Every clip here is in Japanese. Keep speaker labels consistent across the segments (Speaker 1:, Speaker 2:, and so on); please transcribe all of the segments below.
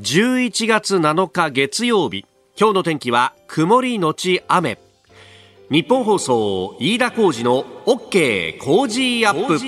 Speaker 1: 11月7日月曜日。今日の天気は曇りのち雨。日本放送飯田浩二の OK 工事アップ。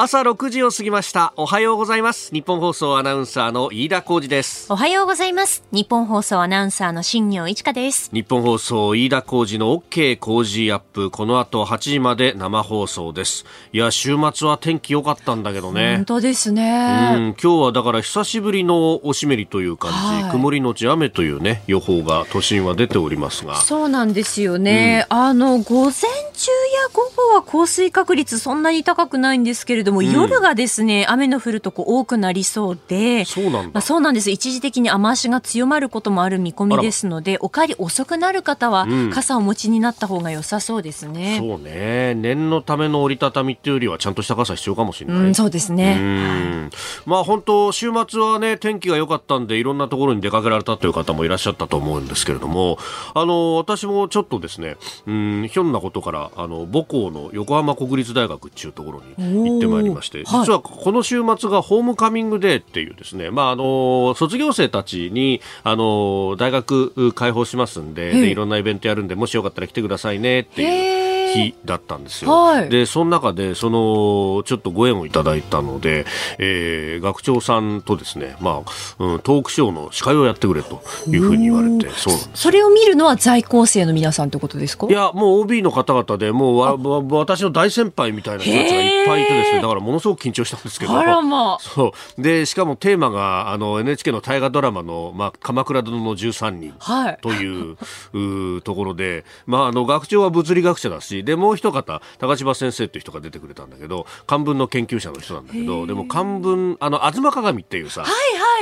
Speaker 1: 朝6時を過ぎました。おはようございます。日本放送アナウンサーの飯田浩二です。
Speaker 2: おはようございます。日本放送アナウンサーの新業一華です。
Speaker 1: 日本放送飯田浩二の OK 工事アップ。この後8時まで生放送です。いや週末は天気良かったんだけどね。
Speaker 2: 本当ですね。
Speaker 1: うん。今日はだから久しぶりのおしめりという感じ、はい、曇りのち雨というね予報が都心は出ておりますが。
Speaker 2: そうなんですよね、うん、あの午前中や午後は降水確率そんなに高くないんですけれども、うん、夜がですね雨の降るとこ多くなりそうで
Speaker 1: そうなんま
Speaker 2: あ、そうなんです。一時的に雨足が強まることもある見込みですのでお帰り遅くなる方は傘をお持ちになった方が良さそうですね、
Speaker 1: うん、そうね。念のための折りたたみっていうよりはちゃんとした傘必要かもしれない、う
Speaker 2: ん、そうですね。
Speaker 1: まあ本当週末はね天気が良かったんでいろんなところに出かけられたという方もいらっしゃったと思うんですけれどもあの私もちょっとですねうんひょんなことからあの母校の横浜国立大学っていうところに行ってまいりまして、実はこの週末がホームカミングデーっていうですね、まあ、あの、卒業生たちに、あの、大学開放しますんで、で、いろんなイベントやるんで、もしよかったら来てくださいねっていう。日だったんですよ。はい、で、その中で、その、ちょっとご縁をいただいたので、えー、学長さんとですね、まあ、うん、トークショーの司会をやってくれというふうに言われて、
Speaker 2: そうそれを見るのは在校生の皆さんってことですか？
Speaker 1: いや、もう OB の方々で、もうわわ私の大先輩みたいな人たちがいっぱいいてですね、だからものすごく緊張したんですけど。
Speaker 2: あらまあ。
Speaker 1: そう。で、しかもテーマが、あの、NHK の大河ドラマの、まあ、鎌倉殿の13人という、はい、うところで、まあ、あの、学長は物理学者だし、で、もう一方、高柴先生っていう人が出てくれたんだけど漢文の研究者の人なんだけどでも漢文あの東鏡っていうさ、
Speaker 2: はい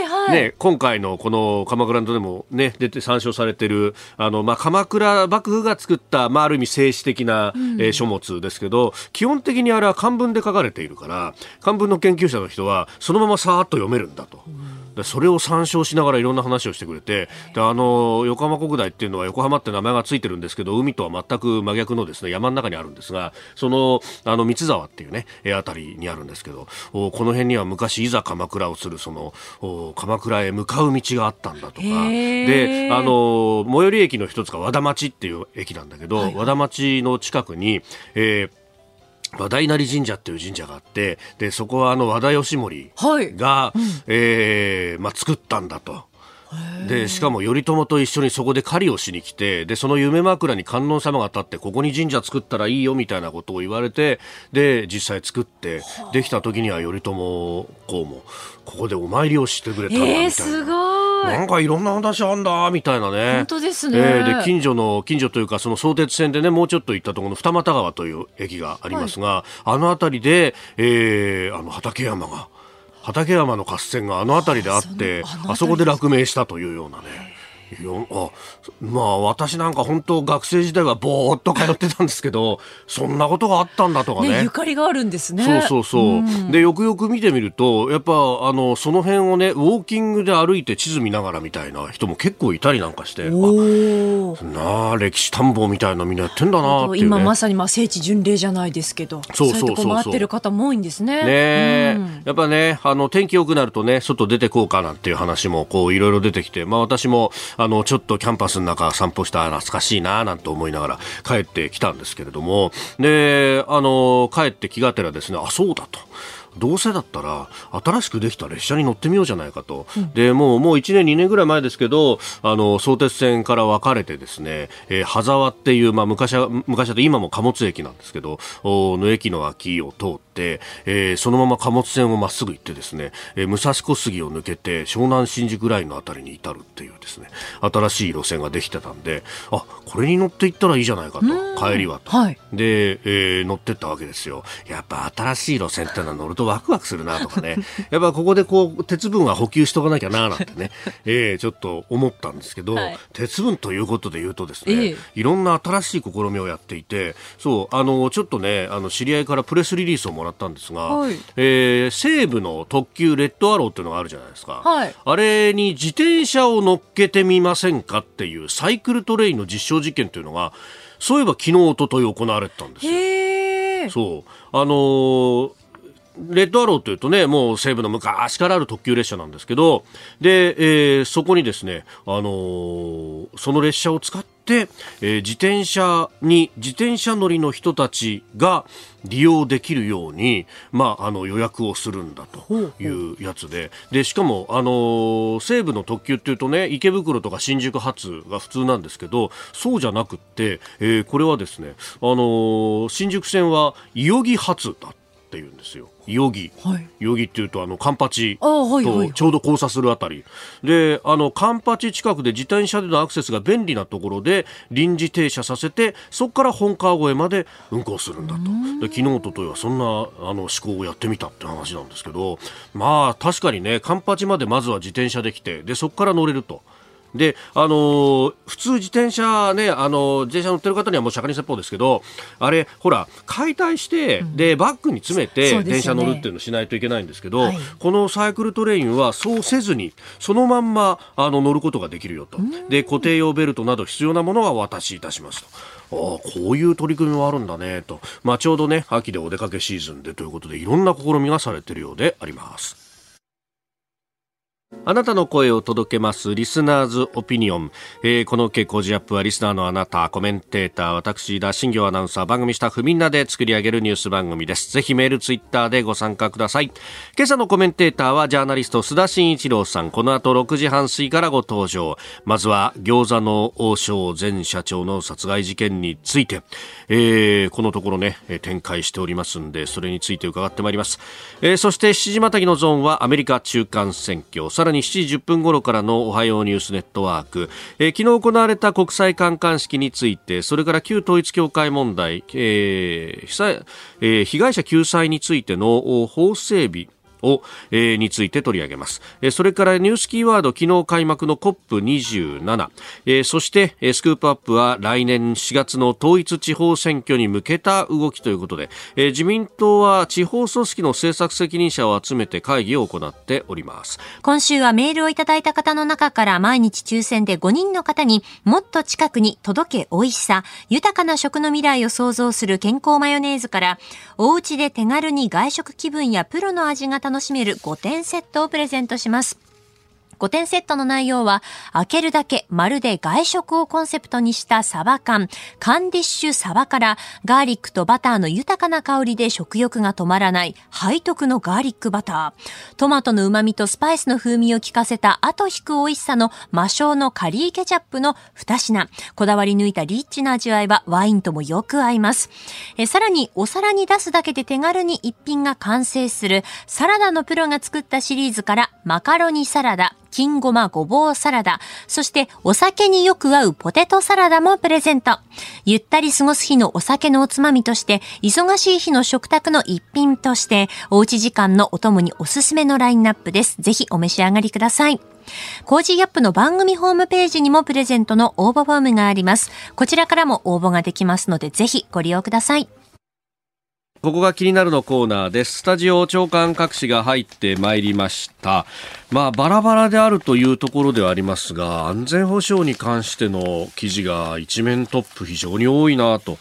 Speaker 2: はいはい。
Speaker 1: ね、今回のこの鎌倉でも、ね、出て参照されてるあの、まあ、鎌倉幕府が作った、まあ、ある意味政治的な、うん、えー、書物ですけど基本的にあれは漢文で書かれているから漢文の研究者の人はそのままさーっと読めるんだと。うんでそれを参照しながらいろんな話をしてくれてであの横浜国大っていうのは横浜って名前がついてるんですけど海とは全く真逆のですね山の中にあるんですがそのあの三沢っていうねあたりにあるんですけどこの辺には昔いざ鎌倉をするその鎌倉へ向かう道があったんだとか。であの最寄り駅の一つが和田町っていう駅なんだけど、はい、和田町の近くに、えー和田稲荷神社っていう神社があってでそこはあの和田義盛が、はいうん、えー、まあ、作ったんだと。でしかも頼朝と一緒にそこで狩りをしに来てでその夢枕に観音様が立ってここに神社作ったらいいよみたいなことを言われてで実際作ってできた時には頼朝公もここでお参りをしてくれたんだみたいな。えー、すごいなんかいろんな話あんだみたいなね。
Speaker 2: 本当ですね。
Speaker 1: えー、で近所の近所というかその相鉄線でねもうちょっと行ったところの二俣川という駅がありますが、はい、あの辺りで、えー、あの畠山が畠山の合戦があの辺りであってあそこで落命したというようなね。あまあ私なんか本当学生時代はぼーっと通ってたんですけどそんなことがあったんだとかね、ね、
Speaker 2: ゆかりがあるんですね。
Speaker 1: そうそうそう、うん、でよくよく見てみるとやっぱあのその辺をねウォーキングで歩いて地図見ながらみたいな人も結構いたりなんかしてなあ歴史探訪みたいなみんなやってんだな、ね、
Speaker 2: 今まさにまあ聖地巡礼じゃないですけどそうそうそうそう。回ってる方も多いんですね。
Speaker 1: ね、うん、やっぱねあの天気良くなるとね外出てこうかなんていう話もこういろいろ出てきてまあ私もあのちょっとキャンパスの中散歩した懐かしいななんて思いながら帰ってきたんですけれどもであの帰って気がてらですねあそうだと。どうせだったら新しくできた列車に乗ってみようじゃないかと、うん、でもうもう1年、2年ぐらい前ですけどあの相鉄線から分かれてですね、えー、羽沢っていう、まあ、昔は昔は今も貨物駅なんですけどの駅の脇を通って、えー、そのまま貨物線をまっすぐ行ってですね、えー、武蔵小杉を抜けて湘南新宿ラインのあたりに至るっていうですね新しい路線ができてたんであこれに乗っていったらいいじゃないかと。帰りはと、はい、で、えー、乗ってったわけですよ。やっぱ新しい路線ってのは乗るとワクワクするなとかね、やっぱここでこう、鉄分は補給しとかなきゃななんてね、えー、ちょっと思ったんですけど、はい、鉄分ということで言うとですね、えー、いろんな新しい試みをやっていて、そう、あの、ちょっとね、あの、知り合いからプレスリリースをもらったんですが、はい、えー、西武の特急レッドアローっていうのがあるじゃないですか。はい、あれに自転車を乗っけてみませんかっていうサイクルトレインの実証実験というのが、そういえば昨日、おととい行われてたんですよ。そう。あのーレッドアローというとね、もう西部の昔からある特急列車なんですけど、で、えー、そこにですね、あのー、その列車を使って、えー、自転車に、自転車乗りの人たちが利用できるように、まあ、あの予約をするんだというやつで、で、しかも、あのー、西部の特急っていうとね、池袋とか新宿発が普通なんですけど、そうじゃなくって、えー、これはですね、あのー、新宿線は伊予木発だっていうんですよ。伊予木、はい、伊予木っていうとあのカンパチとちょうど交差するあたり、であのカンパチ近くで自転車でのアクセスが便利なところで臨時停車させてそこから本川越まで運行するんだと。で昨日おとといはそんなあの思考をやってみたって話なんですけどまあ確かにねカンパチまでまずは自転車で来てでそこから乗れると。で、あのー、普通自転車ね、あのー、自転車乗ってる方にはもう釈迦に説法ですけど、あれ、ほら、解体して、うん、で、バッグに詰めて、電車乗るっていうのをしないといけないんですけど、はい、このサイクルトレインはそうせずに、そのまんま、あの、乗ることができるよと。で、固定用ベルトなど必要なものはお渡しいたしますと。ああこういう取り組みもあるんだねと、まあ、ちょうどね秋でお出かけシーズンでということでいろんな試みがされているようであります。あなたの声を届けますリスナーズオピニオン、えー、この傾向ジアップはリスナーのあなたコメンテーター私田新行アナウンサー番組スタッフみんなで作り上げるニュース番組です。ぜひメールツイッターでご参加ください。今朝のコメンテーターはジャーナリスト須田慎一郎さん。この後6時半過ぎからご登場。まずは餃子の王将前社長の殺害事件について、えー、このところね展開しておりますんでそれについて伺ってまいります、えー、そして7時またぎのゾーンはアメリカ中間選挙。らに7時10分頃からのおはようニュースネットワーク、えー、昨日行われた国際観艦式についてそれから旧統一教会問題、えー被災えー、被害者救済についての法整備を、えー、について取り上げます、えー、それからニュースキーワード昨日開幕の COP27、えー、そして、えー、スクープアップは来年4月の統一地方選挙に向けた動きということで、えー、自民党は地方組織の政策責任者を集めて会議を行っております。
Speaker 2: 今週はメールをいただいた方の中から毎日抽選で5人の方にもっと近くに届け美味しさ豊かな食の未来を創造する健康マヨネーズからお家で手軽に外食気分やプロの味が楽しめる5点セットをプレゼントします。5点セットの内容は、開けるだけまるで外食をコンセプトにしたサバ缶、カンディッシュサバからガーリックとバターの豊かな香りで食欲が止まらない背徳のガーリックバター。トマトの旨味とスパイスの風味を効かせた後引く美味しさの魔性のカリーケチャップの2品。こだわり抜いたリッチな味わいはワインともよく合います。えさらにお皿に出すだけで手軽に一品が完成するサラダのプロが作ったシリーズからマカロニサラダ、金ごまごぼうサラダ、そしてお酒によく合うポテトサラダもプレゼント。ゆったり過ごす日のお酒のおつまみとして、忙しい日の食卓の一品として、おうち時間のお供におすすめのラインナップです。ぜひお召し上がりください。 Cozy Up の番組ホームページにもプレゼントの応募フォームがあります。こちらからも応募ができますので、ぜひご利用ください。
Speaker 1: ここが気になるのコーナーです。スタジオ朝刊各紙が入ってまいりました。まあ、バラバラであるというところではありますが、安全保障に関しての記事が一面トップ非常に多いなと。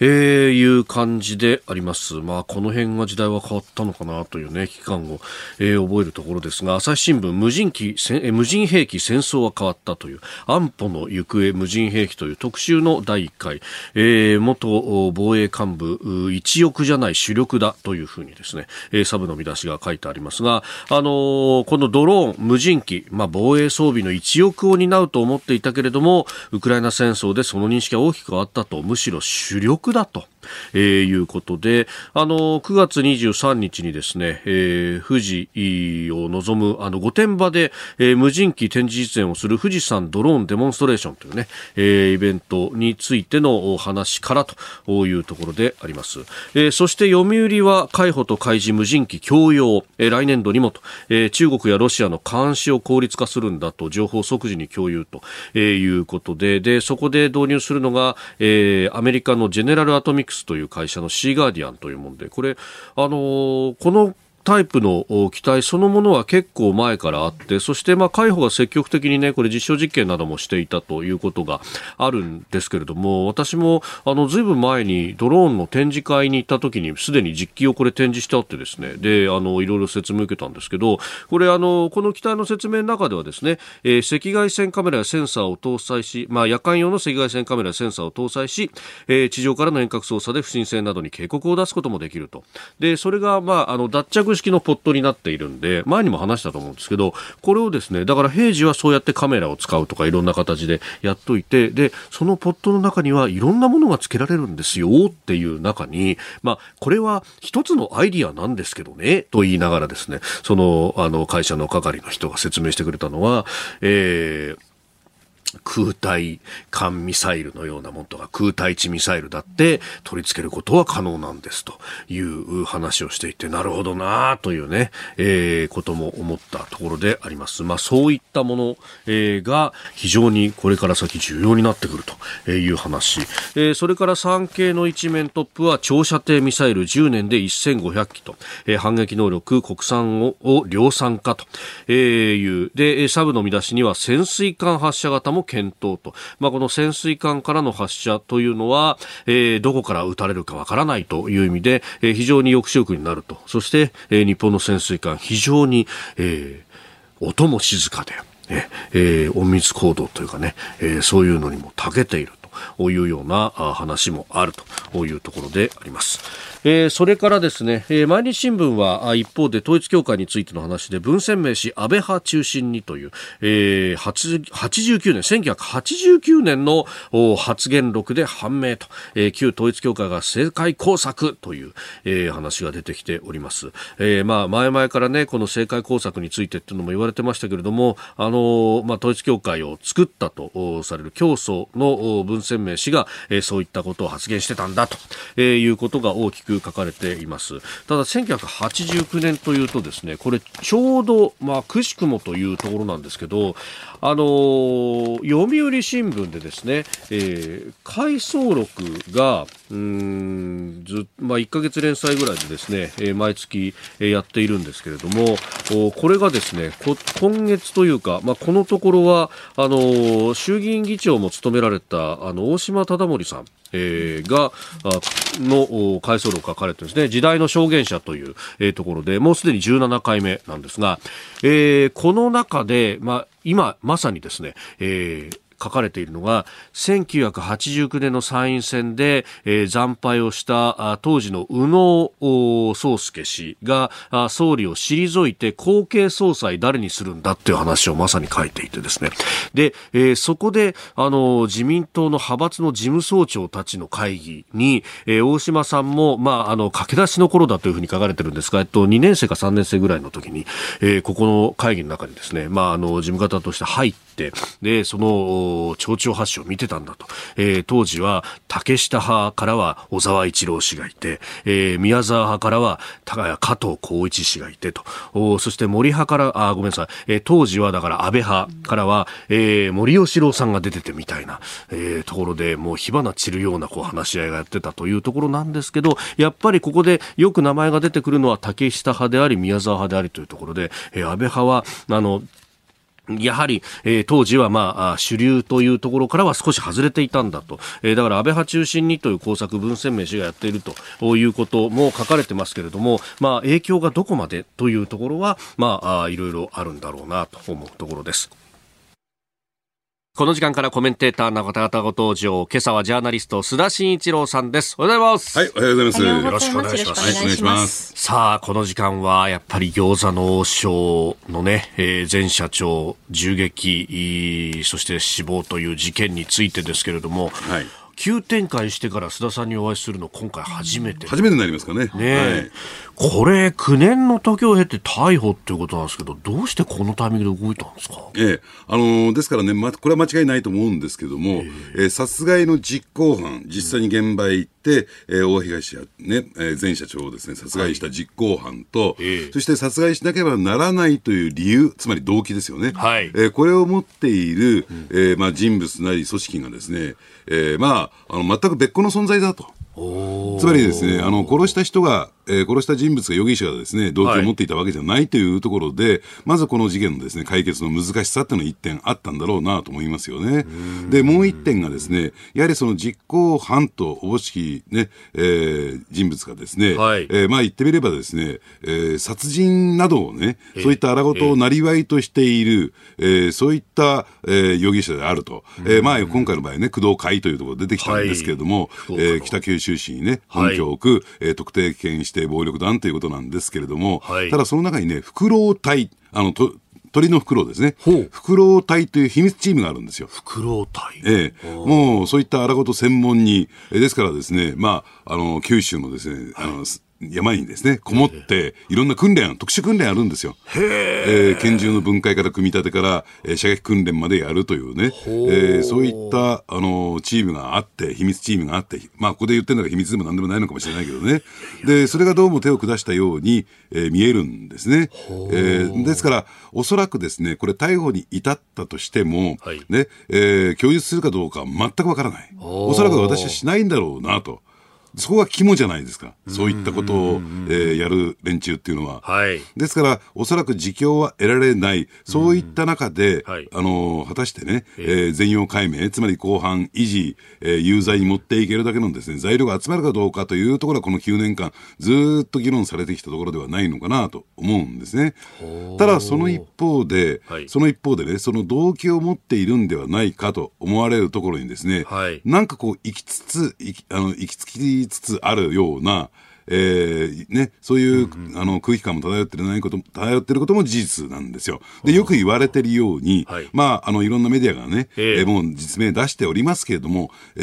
Speaker 1: えー、いう感じであります。まあ、この辺が時代は変わったのかなというね、危機感を、えー、覚えるところですが、朝日新聞、無人機、え無人兵器戦争は変わったという、安保の行方無人兵器という特集の第1回、えー、元防衛幹部、一翼じゃない主力だというふうにですね、えー、サブの見出しが書いてありますが、あの、このドローン、無人機、まあ、防衛装備の一翼を担うと思っていたけれども、ウクライナ戦争でその認識が大きく変わったと、むしろ主力だと。えー、いうことで、あの、9月23日にですね、えー、富士を望む、あの、御殿場で、えー、無人機展示実演をする富士山ドローンデモンストレーションというね、えー、イベントについてのお話からというところであります。えー、そして読売は海保と海事無人機共用、えー、来年度にもと、えー、中国やロシアの監視を効率化するんだと、情報即時に共有と、えー、いうことで、で、そこで導入するのが、えー、アメリカのジェネラルアトミクスという会社のシーガーディアンというもんで、これ、あのー、このタイプの機体そのものは結構前からあって、そしてまあ海保が積極的にね、これ実証実験などもしていたということがあるんですけれども、私もあのずいぶん前にドローンの展示会に行った時にすでに実機をこれ展示してあってですね、で、あの、いろいろ説明を受けたんですけど、これあの、この機体の説明の中ではですね、えー、赤外線カメラやセンサーを搭載し、まあ夜間用の赤外線カメラやセンサーを搭載し、えー、地上からの遠隔操作で不審船などに警告を出すこともできると。で、それがまあ、あの、脱着式のポットになっているんで、前にも話したと思うんですけど、これをですね、だから平時はそうやってカメラを使うとかいろんな形でやっといて、で、そのポットの中にはいろんなものが付けられるんですよっていう中に、まあ、これは一つのアイディアなんですけどね、と言いながらですね、その、あの、会社の係の人が説明してくれたのは、えー、空対艦ミサイルのようなものとか空対地ミサイルだって取り付けることは可能なんですという話をしていてなるほどなというね、えー、ことも思ったところであります。まあそういったもの、えー、が非常にこれから先重要になってくるという話。えー、それから産経の一面トップは長射程ミサイル10年で1500機と、えー、反撃能力国産をを量産化と、いう。で、サブの見出しには潜水艦発射型も検討と、まあ、この潜水艦からの発射というのは、えー、どこから撃たれるかわからないという意味で、えー、非常に抑止力になると。そして、えー、日本の潜水艦非常に、えー、音も静かで、えー、隠密行動というかね、えー、そういうのにも長けているというような話もあるというところであります。えー、それからですね、えー、毎日新聞は一方で統一教会についての話で文鮮明氏安倍派中心にという、えー、89年1989年の発言録で判明と、えー、旧統一教会が政界工作という、えー、話が出てきております、えー、まあ前々からねこの政界工作についてっていうのも言われてましたけれどもあのまあ統一教会を作ったとされる教祖の文鮮明氏が、えー、そういったことを発言してたんだと、えー、いうことが大きく書かれています。ただ1989年というとですねこれちょうどまあくしくもというところなんですけどあの読売新聞でですね、えー、回想録がうんず、まあ、1か月連載ぐらいでですね、えー、毎月、えー、やっているんですけれどもこれがですね今月というか、まあ、このところはあの衆議院議長も務められたあの大島忠盛さんえー、がの回想録書かれてですね時代の証言者という、えー、ところでもうすでに17回目なんですが、えー、この中で、まあ、今まさにですね、えー書かれているのが1989年の参院選で、えー、惨敗をした当時の宇野宗介氏が総理を退いて後継総裁誰にするんだっていう話をまさに書いていてですね。で、えー、そこであの自民党の派閥の事務総長たちの会議に、えー、大島さんも、まあ、あの駆け出しの頃だというふうに書かれてるんですが、えっと、2年生か3年生ぐらいの時に、えー、ここの会議の中にですね、まあ、あの事務方として入ってでその町長発祥を見てたんだと、えー、当時は竹下派からは小沢一郎氏がいて、えー、宮沢派からは加藤浩一氏がいてと。そして森派からあごめんなさい、えー、当時はだから安倍派からは、えー、森喜朗さんが出ててみたいな、えー、ところでもう火花散るようなこう話し合いがやってたというところなんですけどやっぱりここでよく名前が出てくるのは竹下派であり宮沢派でありというところで、えー、安倍派はあのやはり、えー、当時はまあ主流というところからは少し外れていたんだと、えー、だから安倍派中心にという工作文鮮明氏がやっているということも書かれてますけれども、まあ、影響がどこまでというところは、まあ、いろいろあるんだろうなと思うところです。この時間からコメンテーター中田方ご登場。今朝はジャーナリスト須田慎一郎さんです。おはようございます。
Speaker 3: はい、おはようございます。
Speaker 2: よろしくお願いします。はい、お願いします。
Speaker 1: さあ、この時間はやっぱり餃子の王将のね、えー、前社長銃撃、そして死亡という事件についてですけれども、はい。急展開してから須田さんにお会いするの今回初めて
Speaker 3: 初めてになりますかね
Speaker 1: ね、はい、これ9年の時を経て逮捕っていうことなんですけどどうしてこのタイミングで動いたんですか、
Speaker 3: ええあのー、ですからね、ま、これは間違いないと思うんですけども、えー、殺害の実行犯実際に現場へ行って、えー、大東や、ねえー、前社長をですね殺害した実行犯と、はい、そして殺害しなければならないという理由つまり動機ですよね、はい。えー、これを持っている、えーまあ、人物なり組織がですね、えー、まああの全く別個の存在だと。つまりですねあの殺した人がえー殺した人物が容疑者がですね、動機を持っていたわけじゃないというところで、まずこの事件のですね、解決の難しさっていうのが一点あったんだろうなと思いますよね。で、もう一点がですね、やはりその実行犯とおぼしきね、えー人物がですね、
Speaker 1: はい。
Speaker 3: えーまあ言ってみればですね、えー殺人などをね、そういった荒事をなりわいとしている、えーそういった、えー容疑者であると。えーまあ今回の場合ね、工藤会というところ出てきたんですけれども、
Speaker 1: はい。
Speaker 3: えー北九州市にね、
Speaker 1: はい
Speaker 3: 本拠を置く、えー特定危険指定暴力団ということなんですけれども、
Speaker 1: はい
Speaker 3: ただその中にね、フクロウ隊、あの、と鳥のフクロウですね。フクロウ隊という秘密チームがあるんですよ。
Speaker 1: フクロウ隊。
Speaker 3: ええ、もうそういった荒事専門に、えですからですね、まあ、あの、九州のですね、あの、す山にですね、こもって、いろんな訓練、特殊訓練あるんですよ。えー拳銃の分解から組み立てから、えー射撃訓練までやるというね、えーそういった、あの、チームがあって、秘密チームがあって、まあ、ここで言ってるのが秘密でも何でもないのかもしれないけどね。で、それがどうも手を下したように、えー見えるんですね。えーですから、おそらくですね、これ逮捕に至ったとしても、
Speaker 1: はい
Speaker 3: ね、えー供述するかどうかは全くわからない。おそらく私はしないんだろうなと。そこが肝じゃないですか。そういったことを、えーやる連中っていうのは。
Speaker 1: はい。
Speaker 3: ですから、おそらく自供は得られない、そういった中で、
Speaker 1: はい。
Speaker 3: あの果たしてね、えー全容解明、つまり後半維持、えー有罪に持っていけるだけのですね、材料が集まるかどうかというところは、この9年間、ずーっと議論されてきたところではないのかなと思うんですね。ただ、その一方で、
Speaker 1: はい。
Speaker 3: その一方でね、その動機を持っているんではないかと思われるところにですね、
Speaker 1: はい。
Speaker 3: なんかこう、行きつつ、行きあの行き着きつつあるような、えーね、そういう、あの空気感も漂ってるないことも漂ってることも事実なんですよ。でよく言われてるように、
Speaker 1: はい
Speaker 3: まああのいろんなメディアがね、
Speaker 1: ええ
Speaker 3: えーもう実名出しておりますけれども、え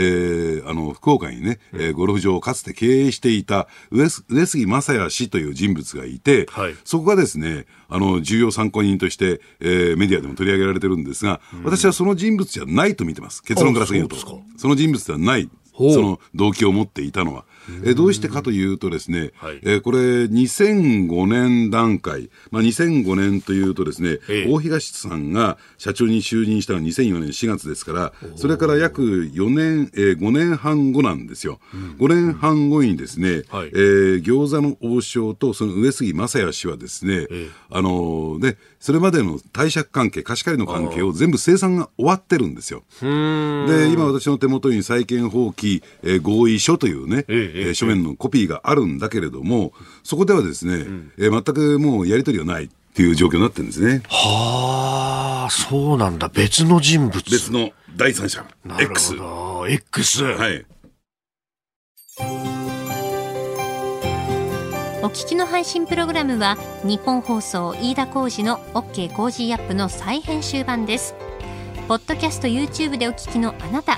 Speaker 3: ーあの福岡にね、えーゴルフ場をかつて経営していた上す上杉正也氏という人物がいて、
Speaker 1: はい
Speaker 3: そこがですね、あの重要参考人として、えーメディアでも取り上げられてるんですが、私はその人物じゃないと見てます。結論から言うと。
Speaker 1: あそうですか
Speaker 3: その人物ではない。その動機を持っていたのは。えーどうしてかというとですね、
Speaker 1: はい。
Speaker 3: えーこれ2005年段階、まあ、2005年というとですね、
Speaker 1: ええ。
Speaker 3: 大東さんが社長に就任したのは2004年4月ですから、それから約4年、えー5年半後なんですよ。5年半後にですね、
Speaker 1: はい。
Speaker 3: えー餃子の王将とその上杉正也氏はですね、
Speaker 1: ええ。
Speaker 3: あのーね、それまでの貸借関係、貸し借りの関係を全部生産が終わってるんですよ。で、今私の手元に債権放棄、えー合意書というね、
Speaker 1: ええ
Speaker 3: ー書面のコピーがあるんだけれども、そこではですね、えー全くもうやり取りがないっていう状況になってるんですね。
Speaker 1: はあ、そうなんだ。別の人物。
Speaker 3: 別の第三者、
Speaker 1: なる
Speaker 3: X。
Speaker 1: ほど。X。
Speaker 3: はい。
Speaker 2: お聞きの配信プログラムは日本放送飯田浩司の OK コージーアップの再編集版ですポッドキャスト YouTube でお聞きのあなた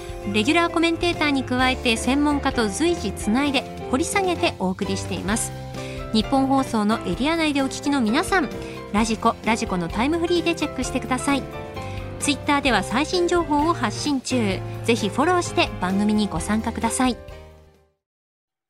Speaker 2: レギュラーコメンテーターに加えて専門家と随時つないで掘り下げてお送りしています日本放送のエリア内でお聞きの皆さんラジコラジコのタイムフリーでチェックしてくださいツイッターでは最新情報を発信中ぜひフォローして番組にご参加ください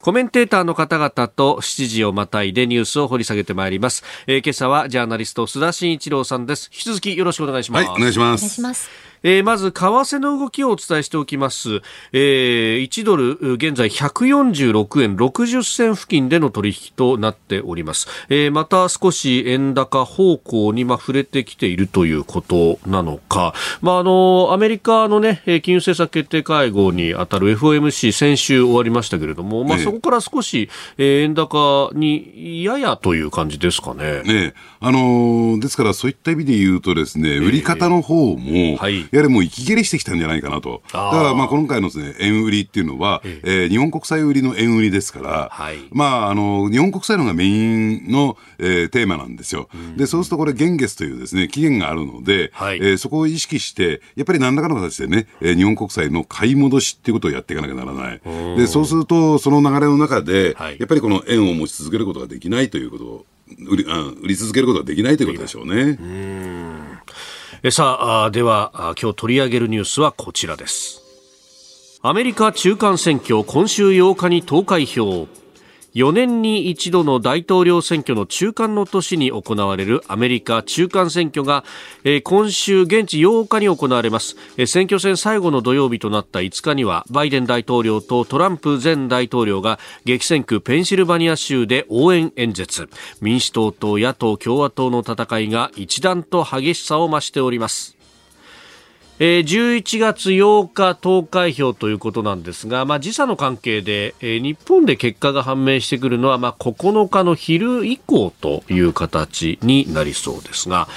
Speaker 1: コメンテーターの方々と7時をまたいでニュースを掘り下げてまいります。えー今朝はジャーナリスト須田慎一郎さんです。引き続きよろしくお願いします。
Speaker 3: はい、お願いしま
Speaker 2: お願い
Speaker 3: す。
Speaker 1: えーまず、為替の動きをお伝えしておきます。えー1ドル、現在146円60銭付近での取引となっております。えーまた少し円高方向に、まあ、触れてきているということなのか。まあ、あの、アメリカのね、えー金融政策決定会合に当たる FOMC 先週終わりましたけれども、まあ、
Speaker 3: ええ
Speaker 1: そこから少し、えー円高にややという感じですかね。
Speaker 3: ねあのーですからそういった意味で言うとですね、売り方の方も、
Speaker 1: はい
Speaker 3: やはりもう息切れしてきたんじゃないかなと。だからまあ今回のですね、円売りっていうのは、えー日本国債売りの円売りですから、
Speaker 1: はい
Speaker 3: まああの、日本国債のがメインの、えーテーマなんですよ。で、そうするとこれ現月というですね、期限があるので、
Speaker 1: はい
Speaker 3: えーそこを意識して、やっぱり何らかの形でね、えー日本国債の買い戻しっていうことをやっていかなきゃならない。で、そうすると、その流れの中で、
Speaker 1: はい
Speaker 3: やっぱりこの円を持ち続けることができないということ売りあ売り続けることはできないということでしょうね。
Speaker 1: えさあでは今日取り上げるニュースはこちらです。アメリカ中間選挙今週8日に投開票。4年に一度の大統領選挙の中間の年に行われるアメリカ中間選挙が、えー、今週現地8日に行われます、えー、選挙戦最後の土曜日となった5日にはバイデン大統領とトランプ前大統領が激戦区ペンシルバニア州で応援演説。民主党と野党共和党の戦いが一段と激しさを増しております。えー、11月8日投開票ということなんですが、まあ、時差の関係で、えー、日本で結果が判明してくるのは、まあ、9日の昼以降という形になりそうですが、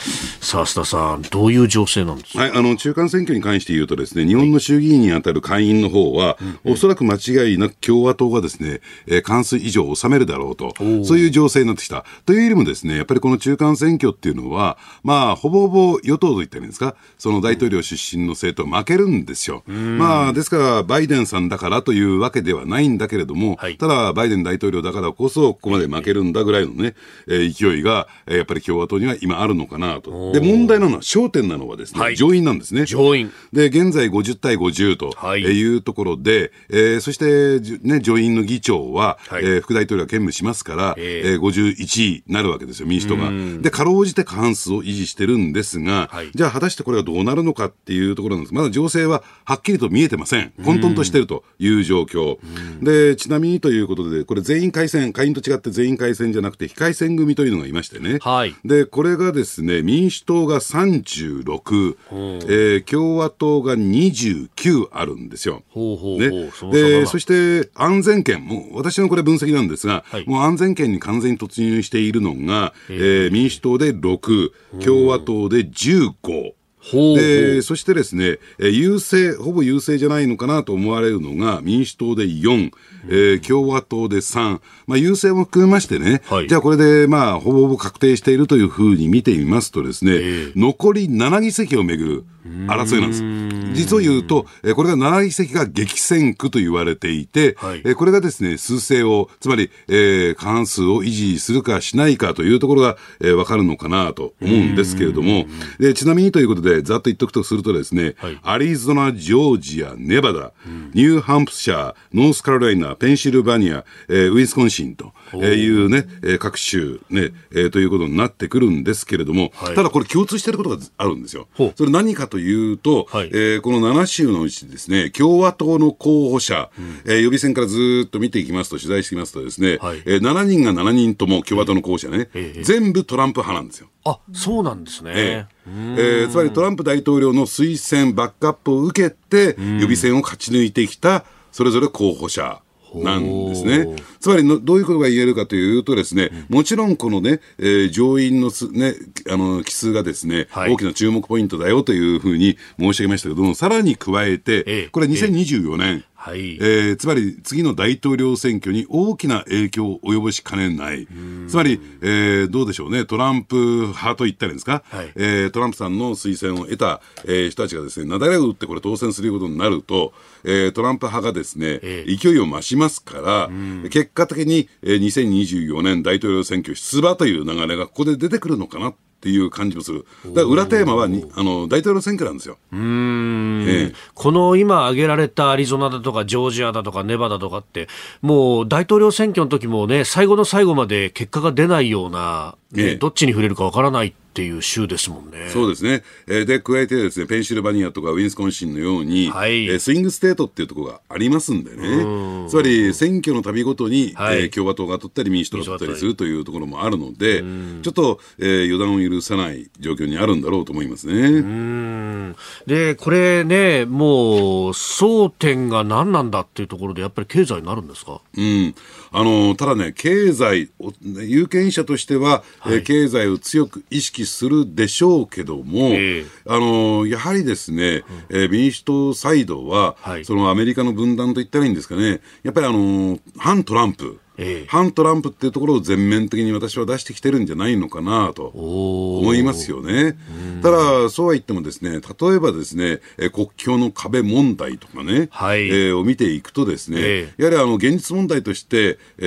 Speaker 1: さあ、須田さん、どういう情勢なんですか、
Speaker 3: はい、あの中間選挙に関して言うと、ですね日本の衆議院に当たる会員の方は、はい、おそらく間違いなく共和党がですね、えー、関数以上を収めるだろうと、そういう情勢になってきた。というよりもですね、やっぱりこの中間選挙っていうのは、まあ、ほぼほぼ与党と言ったらいいんですか、その大統領出身の政党負けるんですよ。まあ、ですから、バイデンさんだからというわけではないんだけれども、はい、ただ、バイデン大統領だからこそ、ここまで負けるんだぐらいのね、えー、勢いが、えー、やっぱり共和党には今あるのかなと。で、問題なのは、焦点なのはですね、はい、上院なんですね。
Speaker 1: 上院。
Speaker 3: で、現在50対50というところで、はい、えー、そして、ね、上院の議長は、はい、えー、副大統領が兼務しますから、えー、えー、51位になるわけですよ、民主党が。で、かろうじて過半数を維持してるんですが、はい、じゃあ果たしてこれがどうなるのかっていうところなんです。まだ情勢ははっきりと見えてません。混沌としているという状況。で、ちなみにということで、これ全員改選、会員と違って全員改選じゃなくて、非改選組というのがいましてね。はい、で、これがですね、民主党が36、えー、共和党が29あるんですよ。ほうほうほう。ね、で、そして安全圏、もう私のこれ分析なんですが、はい、もう安全圏に完全に突入しているのが、えー、民主党で6、共和党で15。でそしてですね、優勢、ほぼ優勢じゃないのかなと思われるのが、民主党で4、えー、共和党で3、まあ、優勢も含めましてね、はい、じゃあこれで、まあ、ほぼほぼ確定しているというふうに見てみますとですね、えー、残り7議席をめぐる争いなんです。実を言うと、これが7議席が激戦区と言われていて、はい、これがですね、数勢を、つまり、えー、過半数を維持するかしないかというところが、えー、分かるのかなと思うんですけれども、でちなみにということで、ざっと言っておくとするとですね、はい、アリゾナ、ジョージア、ネバダ、ニューハンプシャー、ノースカロライナ、ペンシルバニア、えー、ウィスコンシンというね、えー、各州ね、えー、ということになってくるんですけれども、はい、ただこれ共通していることがあるんですよ。それ何かというと、はい、えー、この7州のうちですね、共和党の候補者、うん、えー、予備選からずっと見ていきますと、取材していきますとですね、はい、えー、7人が7人とも共和党の候補者ね、えー、全部トランプ派なんですよ。
Speaker 1: あそうなんですね、
Speaker 3: えー、えー、つまりトランプ大統領の推薦、バックアップを受けて、予備選を勝ち抜いてきたそれぞれ候補者なんですね。つまりの、どういうことが言えるかというとですね、もちろんこのね、えー、上院のす、ね、あの、奇数がですね、はい、大きな注目ポイントだよというふうに申し上げましたけども、さらに加えて、これ2024年、はい、えー、つまり次の大統領選挙に大きな影響を及ぼしかねない、つまり、えー、どうでしょうね、トランプ派と言ったらいいんですか、はい、えー、トランプさんの推薦を得た、えー、人たちがですね、なだれを打ってこれ当選することになると、えー、トランプ派がですね、えー、勢いを増しますから、結果的に、えー、2024年大統領選挙出馬という流れがここで出てくるのかなっていう感じもする。だから裏テーマはにあの大統領選挙なんですよ。
Speaker 1: うん、ええ、この今挙げられたアリゾナだとかジョージアだとかネバダとかって、もう大統領選挙の時もね、最後の最後まで結果が出ないような、ね、ええ、どっちに触れるかわからないっていう州ですもんね。
Speaker 3: そうですね。えー、で、加えてですね、ペンシルバニアとかウィスコンシンのように、はい、えー、スイングステートっていうところがありますんでね。つまり、選挙の度ごとに、はい、えー、共和党が取ったり民主党が取ったりするというところもあるので、ちょっと、えー、予断を許さない状況にあるんだろうと思いますね。
Speaker 1: で、これね、もう、争点が何なんだっていうところで、やっぱり経済になるんですか？
Speaker 3: うん。あの、ただね、経済、有権者としては、はい、えー、経済を強く意識するでしょうけども、えー、あのやはりですね、うん、えー、民主党サイドは、はい、そのアメリカの分断といったらいいんですかね、やっぱりあの反トランプ。
Speaker 1: ええ。
Speaker 3: 反トランプっていうところを全面的に私は出してきてるんじゃないのかなと思いますよね。ただ、そうは言ってもですね、例えばですね、え国境の壁問題とかね、
Speaker 1: はい。
Speaker 3: えーを見ていくとですね、
Speaker 1: え。
Speaker 3: やはりあの現実問題として、え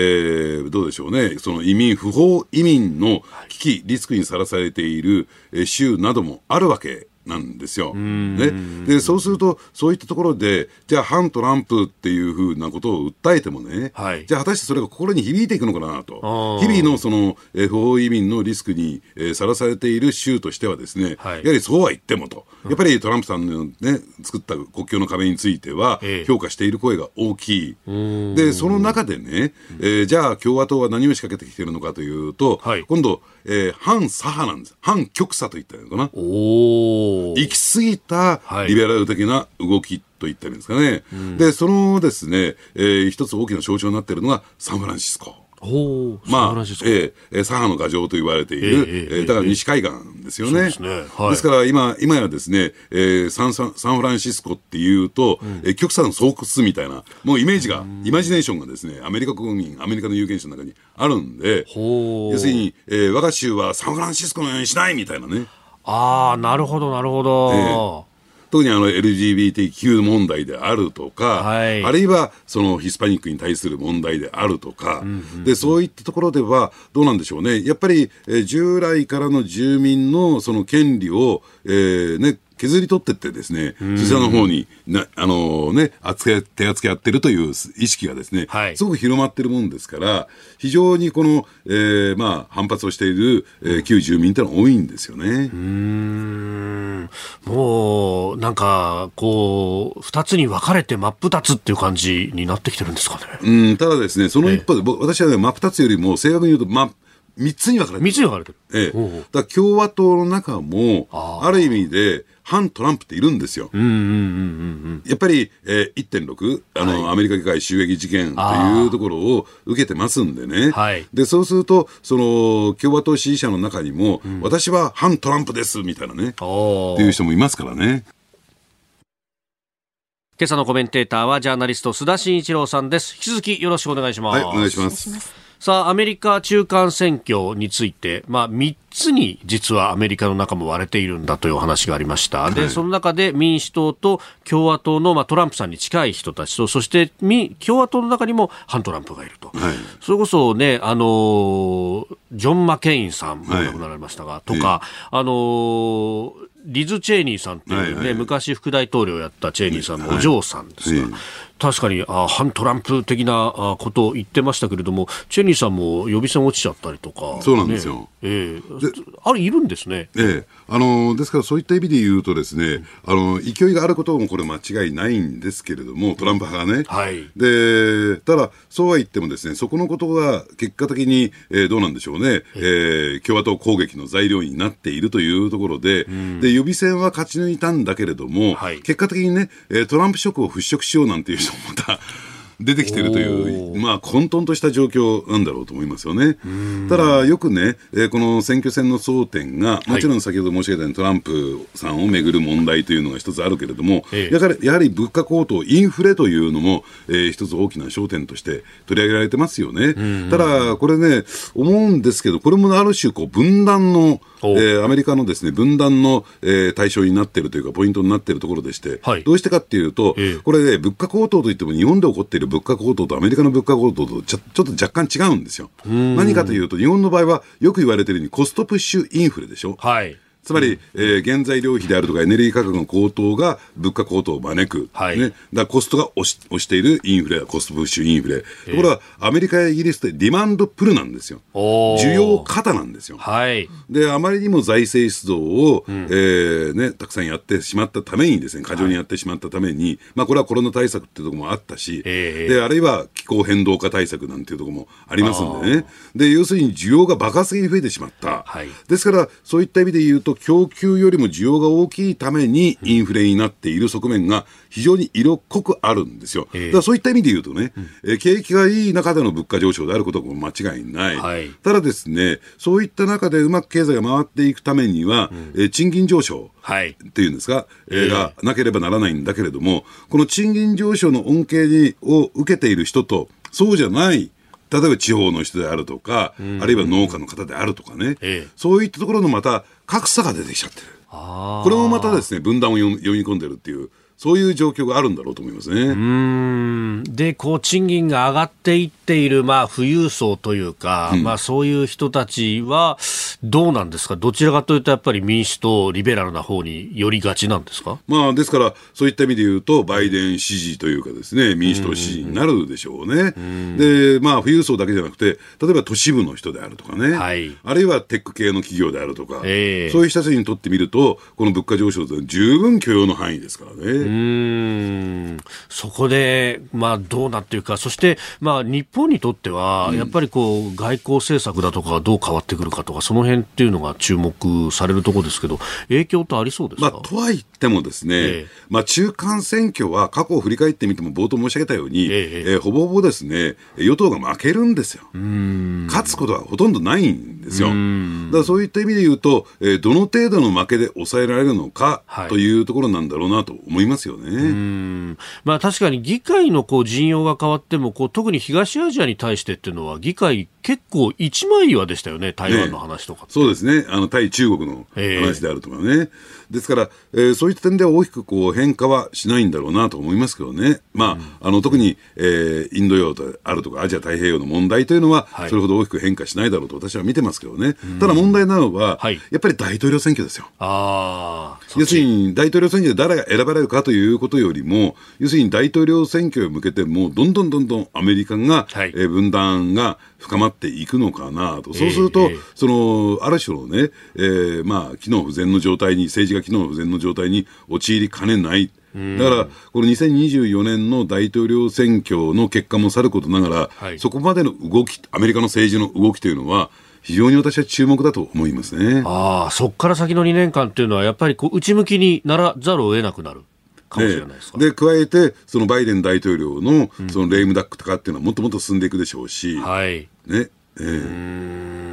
Speaker 3: ーどうでしょうね、その移民、不法移民の危機、リスクにさらされているえー州などもあるわけなんですよ。ね、でそうすると、そういったところで、じゃあ、反トランプっていうふうなことを訴えてもね、
Speaker 1: はい。
Speaker 3: じゃあ、果たしてそれが心に響いていくのかなと、日々のその、えー不法移民のリスクにえーさら、されている州としてはですね、
Speaker 1: はい。
Speaker 3: やはりそうは言ってもと、やっぱりトランプさんの、ね、作った国境の壁については
Speaker 1: ええ、
Speaker 3: 評価している声が大きい。で、その中でね、えーじゃあ共和党は何を仕掛けてきているのかというと、
Speaker 1: はい。
Speaker 3: 今度、えー反左派なんです。反極左と言ったらいいのかな。行き過ぎた
Speaker 1: はい
Speaker 3: リベラル的な動きと言ったらいいんですかね。で、そのですね、えー一つ大きな象徴になっているのがサンフランシスコ。まあえええー左派の牙城と言われている、
Speaker 1: ええええ
Speaker 3: えーだから西海岸ですよね。
Speaker 1: ですね。はい。
Speaker 3: ですから今、今やですね、えーサンサン、サンフランシスコっていうと、えー極左の巣窟みたいな、もうイメージが、イマジネーションがですね、アメリカ国民、アメリカの有権者の中にあるんで、要するに、えー我が州はサンフランシスコのようにしないみたいなね。
Speaker 1: ああ、なるほど、なるほど。
Speaker 3: 特にあの LGBTQ 問題であるとか、
Speaker 1: はい。
Speaker 3: あるいはそのヒスパニックに対する問題であるとか、でそういったところではどうなんでしょうね、やっぱり、えー従来からの住民のその権利を、えーね、削り取ってってですね、そちらの方にな、あのね、扱い、手厚けやってるという意識がですね、
Speaker 1: はい。
Speaker 3: すごく広まってるもんですから、非常にこの、えーまあ、反発をしている、えー旧住民ってのは多いんですよね。
Speaker 1: うん。もう、なんか、こう、二つに分かれて真っ二つっていう感じになってきてるんですかね。
Speaker 3: うん、ただですね、その一方で、僕私はね、真っ二つよりも正確に言うと、ま、三つに分かれてる。
Speaker 1: 三つに分かれてる。
Speaker 3: ええ。
Speaker 1: ほうほう
Speaker 3: だ共和党の中も、
Speaker 1: あ
Speaker 3: ある意味で、反トランプっているんですよ。
Speaker 1: うんうんうんうん
Speaker 3: やっぱり、えー、1.6、あの、アメリカ議会襲撃事件というところを受けてますんでね。
Speaker 1: はい
Speaker 3: で、そうすると、その、共和党支持者の中にも、私は反トランプです、みたいなね、
Speaker 1: お
Speaker 3: っていう人もいますからね。
Speaker 1: 今朝のコメンテーターはジャーナリスト須田慎一郎さんです。引き続きよろしくお願いします。
Speaker 3: はい、お願いします。
Speaker 1: さあ、アメリカ中間選挙について、まあ、3つに実はアメリカの中も割れているんだというお話がありました。で、その中で民主党と共和党の、まあ、トランプさんに近い人たちと、そして民共和党の中にも反トランプがいると。
Speaker 3: はい。
Speaker 1: それこそね、あのージョン・マケインさんも亡くなられましたが、とか、あのーリズ・チェイニーさんっていうね、
Speaker 3: はいはい。
Speaker 1: 昔副大統領をやったチェイニーさんのお嬢さんですが、
Speaker 3: はい
Speaker 1: 確かにあ反トランプ的なあことを言ってましたけれども、チェイニーさんも予備選落ちちゃったりとか、
Speaker 3: そうなんですよ。
Speaker 1: ね。ええ。あれ、いるんですね。
Speaker 3: ええ、あのですからそういった意味で言うとですね、あの勢いがあることもこれ間違いないんですけれども、トランプ派がね。
Speaker 1: はい。
Speaker 3: で、ただ、そうは言ってもですね、そこのことが結果的に、えーどうなんでしょうね、えー共和党攻撃の材料になっているというところで、で、予備選は勝ち抜いたんだけれども、
Speaker 1: はい。
Speaker 3: 結果的にね、えートランプ色を払拭しようなんていう人もまた、出てきてるという、まあ、混沌とした状況なんだろうと思いますよね。ただ、よくね、えーこの選挙戦の争点が、もちろん先ほど申し上げたようにトランプさんをめぐる問題というのが一つあるけれども、
Speaker 1: ええ。
Speaker 3: やはりやはり物価高騰、インフレというのも、えー一つ大きな焦点として取り上げられてますよね。ただ、これね、思うんですけど、これもある種、こう、分断の、
Speaker 1: お
Speaker 3: えーアメリカのですね、分断の、えー対象になっているというか、ポイントになっているところでして、
Speaker 1: はい。
Speaker 3: どうしてかっていうと、
Speaker 1: ええ。
Speaker 3: これね、物価高騰といっても、日本で起こっている物価高騰とアメリカの物価高騰とちょちょっと若干違うんですよ。何かというと、日本の場合はよく言われているようにコストプッシュインフレでしょ。
Speaker 1: はい。
Speaker 3: つまり、えー原材料費であるとかエネルギー価格の高騰が物価高騰を招く。
Speaker 1: はい
Speaker 3: ね。だコストが押し押しているインフレ、コストプッシュインフレ。ところが、アメリカやイギリスってディマンドプルなんですよ。需要過なんですよ。
Speaker 1: はい。
Speaker 3: で、あまりにも財政出動を、えーね、たくさんやってしまったためにですね、過剰にやってしまったために、まあこれはコロナ対策っていうところもあったし、
Speaker 1: ええ
Speaker 3: で、あるいは気候変動化対策なんていうところもありますんでね。で、要するに需要が爆発的に増えてしまった。
Speaker 1: はい
Speaker 3: ですから、そういった意味で言うと、供給よりも需要が大きいためにインフレになっている側面が非常に色濃くあるんですよ。
Speaker 1: ええ
Speaker 3: だからそういった意味で言うとね、えー景気がいい中での物価上昇であることも間違いない。
Speaker 1: はい
Speaker 3: ただですね、そういった中でうまく経済が回っていくためには、えー賃金上昇。
Speaker 1: はい。
Speaker 3: っていうんですか、えー
Speaker 1: ええ
Speaker 3: がなければならないんだけれども、この賃金上昇の恩恵にを受けている人と、そうじゃない、例えば地方の人であるとか、あるいは農家の方であるとかね、
Speaker 1: ええ
Speaker 3: そういったところのまた格差が出てきちゃってる。
Speaker 1: あ
Speaker 3: これもまたですね、分断を読み込んでるっていう、そういう状況があるんだろうと思いますね。
Speaker 1: うん。で、こう、賃金が上がっていっている、まあ、富裕層というか、まあ、そういう人たちは、どうなんですか？どちらかというと、やっぱり民主党、リベラルな方に寄りがちなんですか？
Speaker 3: まあ、ですから、そういった意味で言うと、バイデン支持というかですね、民主党支持になるでしょうね。で、まあ、富裕層だけじゃなくて、例えば都市部の人であるとかね、
Speaker 1: はい。
Speaker 3: あるいはテック系の企業であるとか、
Speaker 1: ええ。
Speaker 3: そういう人たちにとってみると、この物価上昇というのは十分許容の範囲ですからね。
Speaker 1: うーん。そこで、まあ、どうなっていうか、そして、まあ、日本にとっては、やっぱりこう、外交政策だとかがどう変わってくるかとか、その辺っていうのが注目されるところですけど、影響ってありそうですか、
Speaker 3: まあ、とは言ってもですね、
Speaker 1: ええ。
Speaker 3: まあ、中間選挙は過去を振り返ってみても冒頭申し上げたように、
Speaker 1: ええ
Speaker 3: えーほぼほぼですね、与党が負けるんですよ。勝つことはほとんどないんですよ。だからそういった意味で言うと、えーどの程度の負けで抑えられるのか
Speaker 1: はい。
Speaker 3: というところなんだろうなと思いますよね。
Speaker 1: うん。まあ、確かに議会のこう陣容が変わってもこう特に東アジアに対してっていうのは議会結構一枚岩でしたよね台湾の話とかって、
Speaker 3: そうですね、あの対中国の
Speaker 1: ええ。
Speaker 3: 話であるとかね、ですから、えーそういった点では大きくこう変化はしないんだろうなと思いますけどね、まああの特に、えーインド洋であるとか、アジア太平洋の問題というのは、
Speaker 1: はい。
Speaker 3: それほど大きく変化しないだろうと私は見てますけどね、ただ問題なのは、
Speaker 1: はい。
Speaker 3: やっぱり大統領選挙ですよ。
Speaker 1: ああ
Speaker 3: 要するに大統領選挙で誰が選ばれるかということよりも、要するに大統領選挙へ向けて、もうどんどんどんどんアメリカが、
Speaker 1: はい。
Speaker 3: えー分断が深まっていくのかなと、そうすると、
Speaker 1: ええ。
Speaker 3: そのある種のね、えーまあ、機能不全の状態に、政治が機能不全の状態に陥りかねない。だから、この2024年の大統領選挙の結果もさることながら、
Speaker 1: はい。
Speaker 3: そこまでの動き、アメリカの政治の動きというのは、非常に私は注目だと思いますね。
Speaker 1: ああそこから先の2年間っていうのはやっぱりこう内向きにならざるを得なくなるかもしれないですか、
Speaker 3: で加えて、そのバイデン大統領のそのレイムダックとかっていうのはもっともっと進んでいくでしょうし、
Speaker 1: はい。
Speaker 3: ね。ええ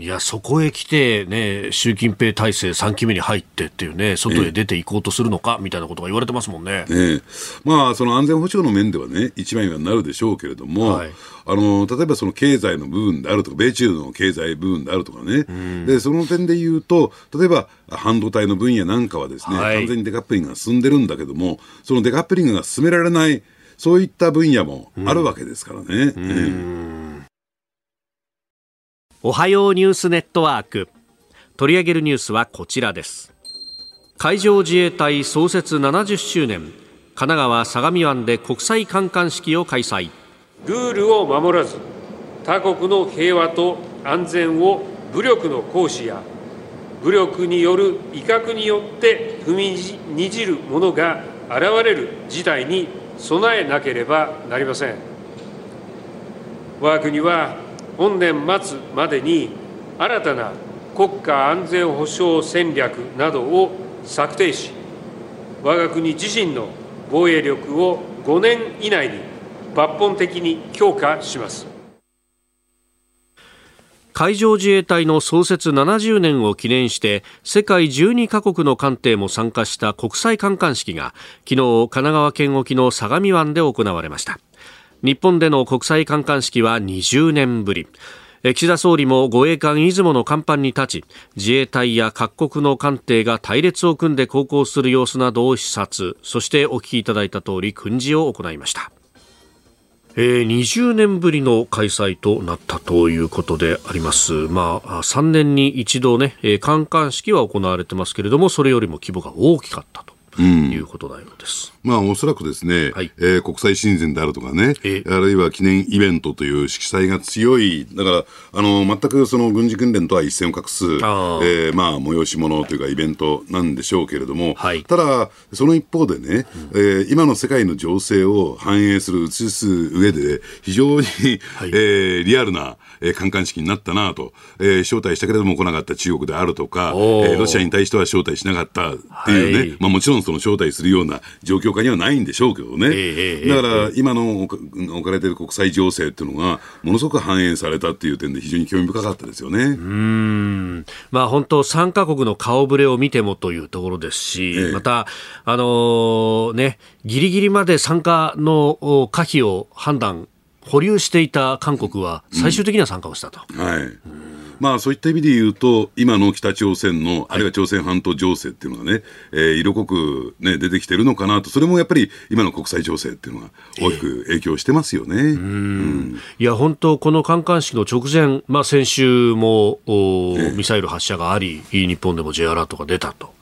Speaker 1: いや、そこへ来て、ね、習近平体制3期目に入ってっていうね、外へ出ていこうとするのか、みたいなことが言われてますもんね。
Speaker 3: ええ。まあ、その安全保障の面ではね、一枚にはなるでしょうけれども、
Speaker 1: はい。
Speaker 3: あの例えばその経済の部分であるとか、米中の経済部分であるとかね、でその点で言うと、例えば半導体の分野なんかはですね、
Speaker 1: はい。
Speaker 3: 完全にデカップリングが進んでるんだけども、そのデカップリングが進められない、そういった分野もあるわけですからね。ええ
Speaker 1: おはようニュースネットワーク。取り上げるニュースはこちらです。海上自衛隊創設70周年。神奈川相模湾で国際観艦式を開催。
Speaker 4: ルールを守らず他国の平和と安全を武力の行使や武力による威嚇によって踏みにじる者が現れる事態に備えなければなりません我が国は本年末までに新たな国家安全保障戦略などを策定し我が国自身の防衛力を5年以内に抜本的に強化します。
Speaker 1: 海上自衛隊の創設70年を記念して世界12カ国の艦艇も参加した国際観艦式が昨日神奈川県沖の相模湾で行われました日本での国際観艦式は20年ぶりえ岸田総理も護衛艦出雲の甲板に立ち自衛隊や各国の艦艇が隊列を組んで航行する様子などを視察そしてお聞きいただいた通り訓示を行いましたえー、20年ぶりの開催となったということであります。まあ、3年に一度ね、えー、観艦式は行われてますけれども、それよりも規模が大きかったと。いうことだようです。
Speaker 3: まあ、おそらくですね、
Speaker 1: はい。
Speaker 3: えー国際親善であるとかね、
Speaker 1: え
Speaker 3: あるいは記念イベントという色彩が強い、だから、あの、全くその軍事訓練とは一線を画す、え
Speaker 1: あ
Speaker 3: ー。まあ、催し物というかイベントなんでしょうけれども、
Speaker 1: はい。
Speaker 3: ただ、その一方でね、えー今の世界の情勢を反映する、映す上で、非常に、えーリアルな、えー、観艦式になったなと、えー招待したけれども来なかった中国であるとか、えーロシアに対しては招待しなかったっていうね、
Speaker 1: はい。
Speaker 3: まあ、もちろんその招待するような状況下にはないんでしょうけどね、
Speaker 1: ええ
Speaker 3: だから今の置かれている国際情勢っていうのが、ものすごく反映されたっていう点で、非常に興味深かったですよね。
Speaker 1: うんまあ本当3カ国の顔ぶれを見てもというところですし、
Speaker 3: ええ
Speaker 1: また、あのーね、ギリギリまで参加のお可否を判断保留していた韓国は最終的には参加をしたと。
Speaker 3: はい。まあそういった意味で言うと、今の北朝鮮の、あるいは朝鮮半島情勢っていうのがね、えー色濃くね、出てきてるのかなと、それもやっぱり今の国際情勢っていうのが大きく影響してますよね。
Speaker 1: いや、本当、この観艦式の直前、まあ、先週も、おミサイル発射があり、日本でも J アラートが出たと、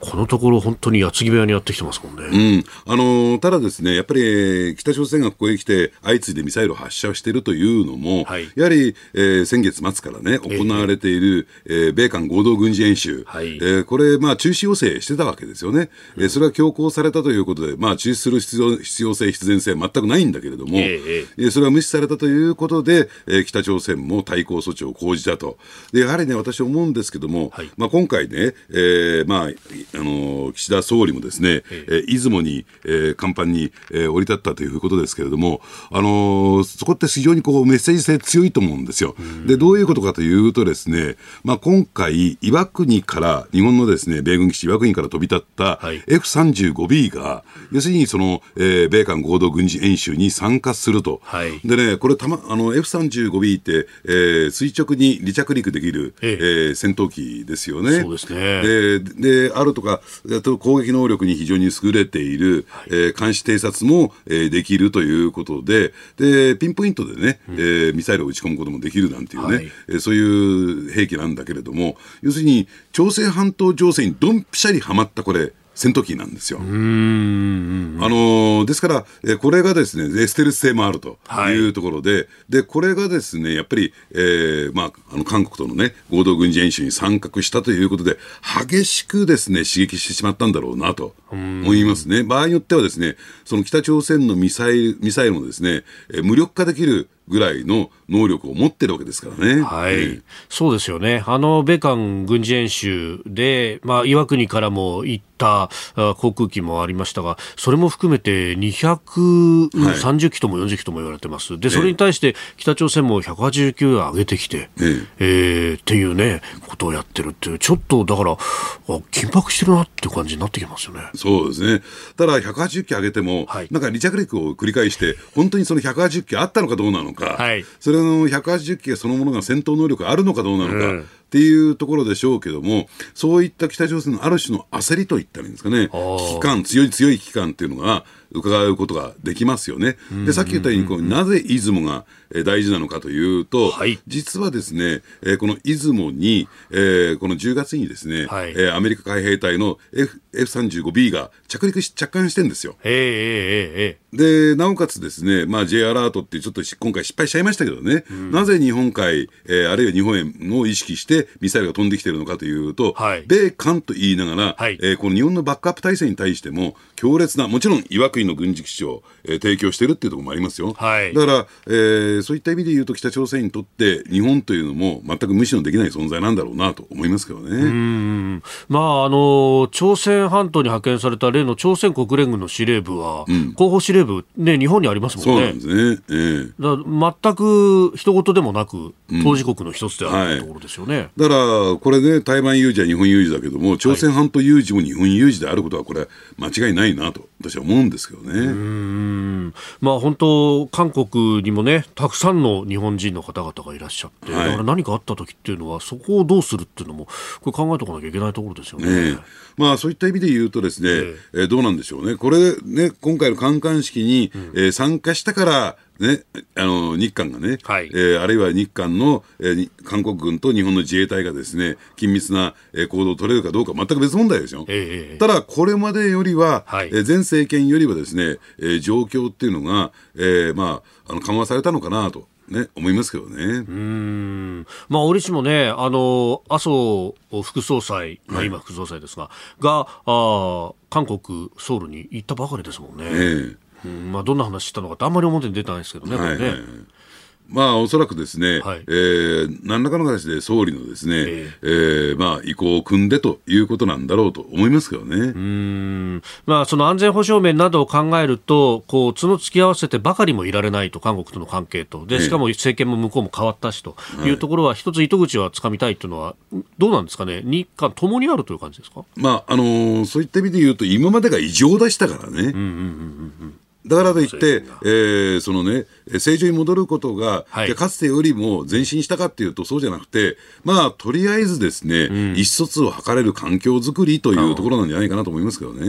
Speaker 1: このところ、本当に矢継ぎ早にやってきてますもんね。
Speaker 3: うん。あのーただですね、やっぱり北朝鮮がここへ来て、相次いでミサイルを発射しているというのも、
Speaker 1: はい。
Speaker 3: やはり、えー先月末からね、行われている、えー米韓合同軍事演習、
Speaker 1: はい。
Speaker 3: えーこれ、まあ、中止要請してたわけですよね、えーそれは強行されたということで、まあ、中止する必要必要性、必然性は全くないんだけれども、
Speaker 1: ええ
Speaker 3: えーそれは無視されたということで、えー北朝鮮も対抗措置を講じたと。でやはりね、私思うんですけども、
Speaker 1: はい。
Speaker 3: まあ、今回ね、えーまあ、いあのー岸田総理もですね、えー出雲に、えー、甲板に、えー降り立ったということですけれども、あのーそこって非常にこうメッセージ性強いと思うんですよ。で、どういうことかというとですね、まあ、今回、岩国から、日本のですね、米軍基地岩国から飛び立った
Speaker 1: はい。
Speaker 3: F35B が、要するにその、えー米韓合同軍事演習に参加すると。
Speaker 1: はい。
Speaker 3: でね、これたま、あの、F35B って、えー垂直に離着陸できる、
Speaker 1: え
Speaker 3: え。
Speaker 1: え
Speaker 3: ー戦闘機ですよね。
Speaker 1: そうですね。
Speaker 3: で、で、あるとか、攻撃能力に非常に優れている、えー監視偵察も、えーできるということで、で、ピンポイントでね、えーミサイルを撃ち込むこともできるなんていうね、
Speaker 1: はい。
Speaker 3: えーそういう兵器なんだけれども、要するに、朝鮮半島情勢にドンピシャリはまったこれ、戦闘機なんですよ。あのーですから、えーこれがですね、でステルス性もあると
Speaker 1: はい
Speaker 3: いうところで、で、これがですね、やっぱり、えーまあ、あの、韓国とのね、合同軍事演習に参画したということで、激しくですね、刺激してしまったんだろうなと思いますね。場合によってはですね、その北朝鮮のミサイル、ミサイルもですね、えー無力化できるぐらいの能力を持ってるわけですからね。
Speaker 1: はい、
Speaker 3: えー
Speaker 1: そうですよね。あの、米韓軍事演習で、まあ、岩国からも行ったあ航空機もありましたが、それも含めて230機とも40機とも言われてます。で、それに対して北朝鮮も189上げてきて、
Speaker 3: ええ
Speaker 1: えーっていうね、ことをやってるっていう、ちょっとだから、あ緊迫してるなっていう感じになってきますよね。
Speaker 3: そうですね。ただ、180機上げても、
Speaker 1: はい
Speaker 3: なんか離着陸を繰り返して、本当にその180機あったのかどうなのか、
Speaker 1: はい。
Speaker 3: それの180機そのものが戦闘能力があるのかどうなのか、
Speaker 1: うん。
Speaker 3: っていうところでしょうけども、そういった北朝鮮のある種の焦りといったらいいんですかね、
Speaker 1: ー。
Speaker 3: 危機感、強い強い危機感っていうのが、伺うことができますよね。で、さっき言ったように、こうなぜ出雲がえー大事なのかというと、
Speaker 1: はい。
Speaker 3: 実はですね、えーこの出雲に、えーこの10月にですね、
Speaker 1: はい。
Speaker 3: えーアメリカ海兵隊の F F35B が着陸し、着艦してんですよ。
Speaker 1: ええええええ
Speaker 3: で、なおかつですね、まあ J アラートってちょっとし今回失敗しちゃいましたけどね、なぜ日本海、えーあるいは日本へを意識してミサイルが飛んできてるのかというと、
Speaker 1: はい。
Speaker 3: 米韓と言いながら、
Speaker 1: はい。
Speaker 3: えーこの日本のバックアップ体制に対しても強烈な、もちろん岩国の軍事基地を、えー提供してるっていうところもありますよ。
Speaker 1: はい
Speaker 3: だから、えーそういった意味で言うと北朝鮮にとって日本というのも全く無視のできない存在なんだろうなと思いますけどね。
Speaker 1: うんまあ、あの朝鮮半島に派遣された例の朝鮮国連軍の司令部は、後方司令部、ね、日本にありますもんね
Speaker 3: そうなんで。すね。えー
Speaker 1: だ全く一言でもなく、当事国の一つであ
Speaker 3: はい
Speaker 1: るところですよね。
Speaker 3: だから、これね、台湾有事は日本有事だけども、朝鮮半島有事も日本有事であることは、これ、間違いないなと、私は思うんですけどね。
Speaker 1: うんまあ、本当、韓国にもね、たくさんの日本人の方々がいらっしゃって、
Speaker 3: はい
Speaker 1: だから何かあった時っていうのは、そこをどうするっていうのも、これ考えておかなきゃいけないところですよね。
Speaker 3: ねえまあそういった意味で言うとですね、
Speaker 1: え
Speaker 3: えーどうなんでしょうね。これね、今回の観艦式に、えー参加したから、ね、あの、日韓がね、
Speaker 1: はい
Speaker 3: えーあるいは日韓の、えーに韓国軍と日本の自衛隊がですね、緊密な、えー行動を取れるかどうか全く別問題ですよ。
Speaker 1: ええ
Speaker 3: ただ、これまでよりは、
Speaker 1: はい
Speaker 3: えー前政権よりはですね、えー状況っていうのが、えーまあ、あの緩和されたのかなと、ね、思いますけどね。
Speaker 1: うんまあ、折しもね、あの麻生副総裁、まあ、今、副総裁ですが、があ韓国、ソウルに行ったばかりですもんね。
Speaker 3: ええ
Speaker 1: うんまあ、どんな話したのかってあんまり表に出てないですけどね、これね。
Speaker 3: はい。はいまあ、おそらくですね、
Speaker 1: はい。
Speaker 3: えー何らかの形で総理のですね、
Speaker 1: え
Speaker 3: え。ーまあ、意向を組んでということなんだろうと思いますけどね。
Speaker 1: うん。まあ、その安全保障面などを考えると、こう角突き合わせてばかりもいられないと、韓国との関係と、でしかも政権も向こうも変わったしとい。うところは、一つ糸口はつかみたいというのは、どうなんですかね、日韓ともにあるという感じですか？
Speaker 3: まああのーそういった意味で言うと、今までが異常でしたからね。だからといって、えー、そのね、正常に戻ることが、はい、かつてよりも前進したかっていうと、そうじゃなくて、まあ、とりあえずですね、うん、意思疎通を図れる環境づくりというところなんじゃないかなと思いますけどね。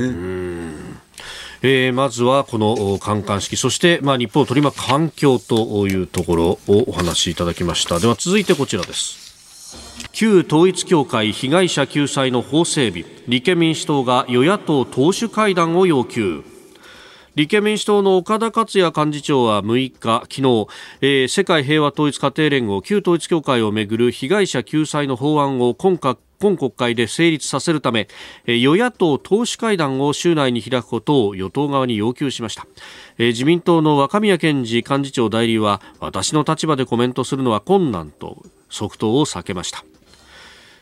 Speaker 1: えー、まずはこの観艦式、そして、まあ、日本を取り巻く環境というところをお話しいただきました。では続いてこちらです。旧統一教会被害者救済の法整備。立憲民主党が与野党党首会談を要求立憲民主党の岡田克也幹事長は6日、昨日、えー、世界平和統一家庭連合旧統一教会をめぐる被害者救済の法案を今今国会で成立させるため与野党党首会談を週内に開くことを与党側に要求しました。自民党の若宮健二幹事長代理は私の立場でコメントするのは困難と即答を避けました。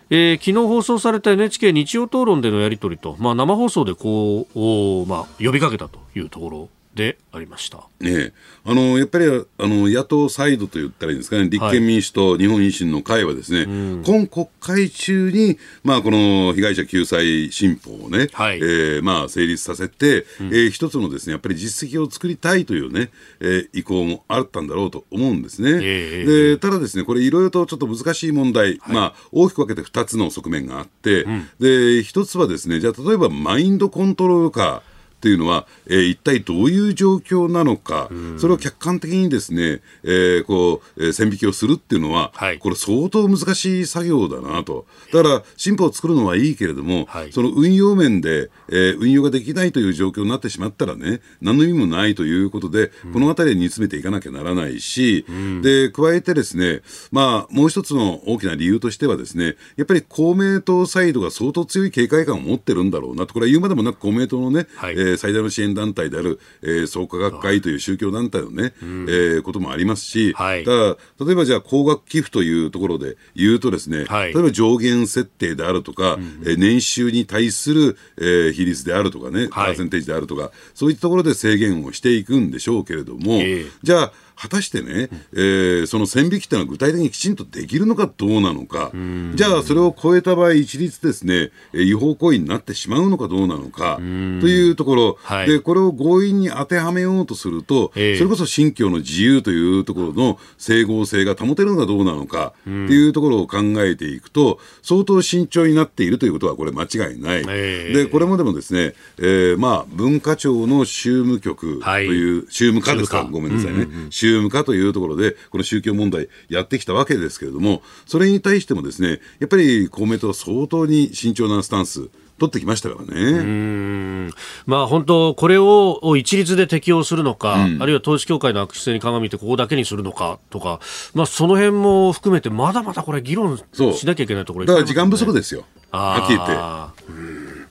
Speaker 1: えー、昨日放送された NHK 日曜討論でのやり取りと、まあ、生放送でこう、まあ、呼びかけたというところ。でありました、
Speaker 3: ね、あのやっぱりあの野党サイドと言ったらいいんですかね、立憲民主党、はい、日本維新の会はですね、うん、今国会中に、まあ、この被害者救済新法をね、はい、えー、まあ、成立させて、うん、えー、一つのですねやっぱり実績を作りたいというね、えー、意向もあったんだろうと思うんですね。えー、でただですね、これいろいろとちょっと難しい問題、はい、まあ、大きく分けて2つの側面があって、うん、で一つはですね、じゃあ例えばマインドコントロール化っていうのは、えー、一体どういう状況なのか、それを客観的にですね、えー、こう、えー、線引きをするっていうのは、はい、これ相当難しい作業だなと。だから、新法を作るのはいいけれども、はい、その運用面で、えー、運用ができないという状況になってしまったらね、何の意味もないということで、このあたりに煮詰めていかなきゃならないし、うん、で、加えてですね、まあ、もう一つの大きな理由としてはですね、やっぱり公明党サイドが相当強い警戒感を持ってるんだろうなと、これは言うまでもなく公明党のね、はい、えー最大の支援団体である、えー、創価学会という宗教団体のね、うん、えー、こともありますし、はい、だから例えばじゃあ高額寄付というところで言うとですね、はい、例えば上限設定であるとか、うん、えー、年収に対する、えー、比率であるとかね、パーセンテージであるとか、そういったところで制限をしていくんでしょうけれども、えー、じゃあ果たしてね、えー、その線引きっていうのは具体的にきちんとできるのかどうなのか、じゃあそれを超えた場合、一律ですね、違法行為になってしまうのかどうなのか。というところ、はい、でこれを強引に当てはめようとすると、えー、それこそ信教の自由というところの整合性が保てるのかどうなのか。っていうところを考えていくと、相当慎重になっているということは、これ、間違いない。えー、でこれまでもですね、えーまあ、文化庁の宗務局という、はい、宗務課ですか、ごめんなさいね。うんうん宗務課というところで、この宗教問題やってきたわけですけれども、それに対してもですね、やっぱり公明党は相当に慎重なスタンス、取ってきましたからね。
Speaker 1: まあ本当、これを一律で適用するのか、うん、あるいは統一教会の悪質性に鑑みてここだけにするのかとか、まあその辺も含めて、まだまだこれ議論しなきゃいけないところ、
Speaker 3: ね、だから時間不足ですよ。はっきり言って。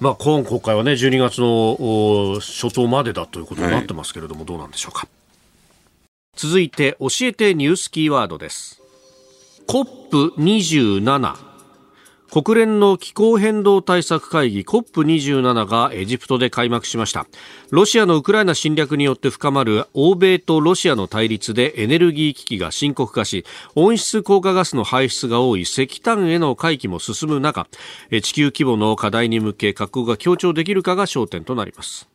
Speaker 1: まあ、今国会はね、12月の初頭までだということになってますけれども、はい、どうなんでしょうか。続いて教えてニュースキーワードです。COP27 国連の気候変動対策会議 COP27 がエジプトで開幕しました。ロシアのウクライナ侵略によって深まる欧米とロシアの対立でエネルギー危機が深刻化し温室効果ガスの排出が多い石炭への回帰も進む中地球規模の課題に向け各国が協調できるかが焦点となります。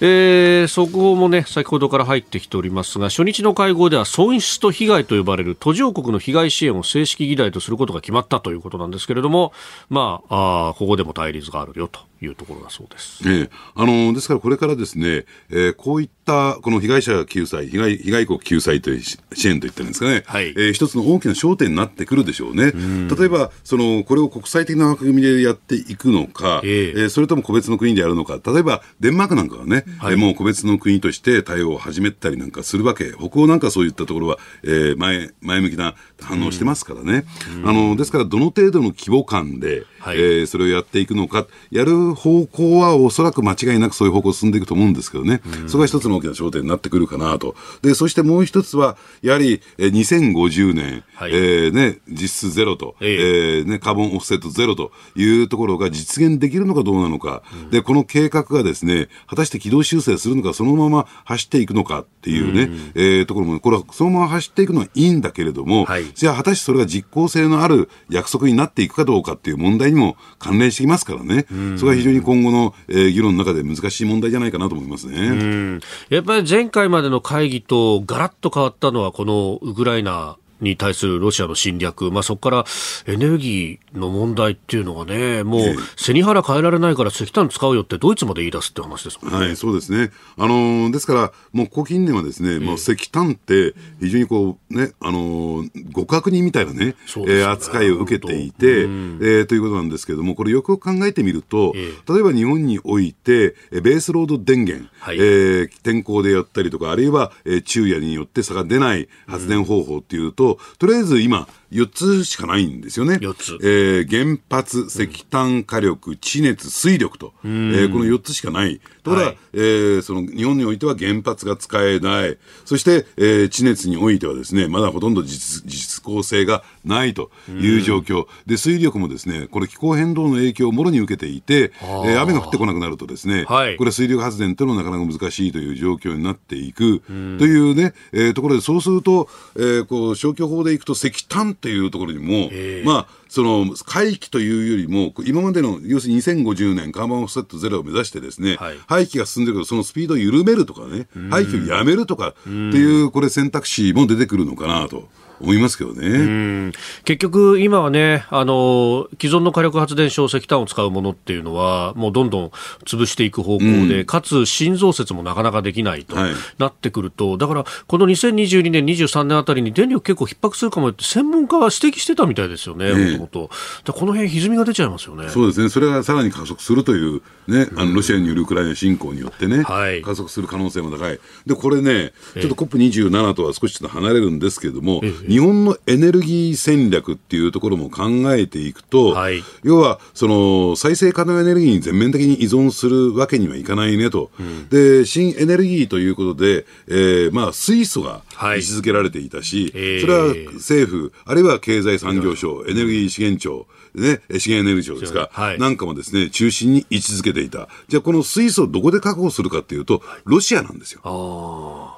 Speaker 1: えー、速報もね先ほどから入ってきておりますが初日の会合では損失と被害と呼ばれる途上国の被害支援を正式議題とすることが決まったということなんですけれどもまああここでも対立があるよと。いうところだそうです。
Speaker 3: ええ、あのですからこれからですね、えー、こういったこの被害者救済、被害被害国救済という支援といったんですかね、はい、えー、一つの大きな焦点になってくるでしょうね。例えばそのこれを国際的な枠組みでやっていくのか、えー、えー、それとも個別の国でやるのか、例えばデンマークなんかはね、はい、もう個別の国として対応を始めたりなんかするわけ、北欧なんかそういったところは、えー、前前向きな反応してますからね。あのですからどの程度の規模感で、はい、えー、それをやっていくのか、やる方向はおそらく間違いなくそういう方向進んでいくと思うんですけどね、そこが一つの大きな焦点になってくるかなと。で、そしてもう一つは、やはり、えー、2050年、はい、えー、ね、実質ゼロと、えー、えー、ね、カーボンオフセットゼロというところが実現できるのかどうなのか、うん、で、この計画がですね、果たして軌道修正するのか、そのまま走っていくのかっていうね、うん、えー、ところも、これはそのまま走っていくのはいいんだけれども、はい、じゃあ果たしてそれが実効性のある約束になっていくかどうかっていう問題にも関連してきますからね、それは非常に今後の、えー、議論の中で難しい問題じゃないかなと思いますね。
Speaker 1: やっぱり前回までの会議とガラッと変わったのは、このウクライナに対するロシアの侵略、まあ、そこからエネルギーの問題っていうのがね、もう背に腹変えられないから石炭使うよってドイツまで言い出すって話ですもんね。
Speaker 3: はい、そうですね。あのー、ですから、もうここ近年はですね、もう石炭って非常にこうね、あのー、極悪人みたいなね、ね。えー、扱いを受けていて、うん、えー、ということなんですけれども、これよく考えてみると、例えば日本において、ベースロード電源、はい、えー、天候でやったりとか、あるいは、えー、昼夜によって差が出ない発電方法っていうと、とりあえず今、4つしかないんですよね。
Speaker 1: 4つ。
Speaker 3: えー、原発、石炭火力、地熱、水力と、えー、この4つしかない。ところが、はい、えー、その日本においては原発が使えない。そして、えー、地熱においてはですね、まだほとんど実実効性がないという状況。で、水力もですね、これ気候変動の影響をもろに受けていて、えー、雨が降ってこなくなるとですね、はい、これ水力発電というのはなかなか難しいという状況になっていくというね、えー、ところで、そうすると、えー、こう消去法でいくと石炭っていうところにも、まあ、その回帰というよりも、今までの要するに2050年、カーボンオフセットゼロを目指してですね、はい、廃棄が進んでるけど、そのスピードを緩めるとかね、廃棄をやめるとかっていう、これ選択肢も出てくるのかなと。思いますけどね。
Speaker 1: 結局、今はね、あの、既存の火力発電所、石炭を使うものっていうのは、もうどんどん潰していく方向で、うん、かつ新増設もなかなかできないとなってくると、はい、だから、この2022年、23年あたりに電力結構逼迫するかもって、専門家は指摘してたみたいですよね、もともと。この辺歪みが出ちゃいますよね。
Speaker 3: そうですね。それがさらに加速するという、ね、あの、ロシアによるウクライナ侵攻によってね、はい、加速する可能性も高い。で、これね、ちょっと COP27 とは少し離れるんですけれども、日本のエネルギー戦略っていうところも考えていくと、はい、要はその再生可能エネルギーに全面的に依存するわけにはいかないねと、うん、で新エネルギーということで、えーまあ、水素が位置づけられていたし、はい、それは政府、あるいは経済産業省、エネルギー資源庁、ね、資源エネルギー庁ですか、はい、なんかもですね、中心に位置づけていた。じゃあこの水素をどこで確保するかっていうと、ロシアなんですよ。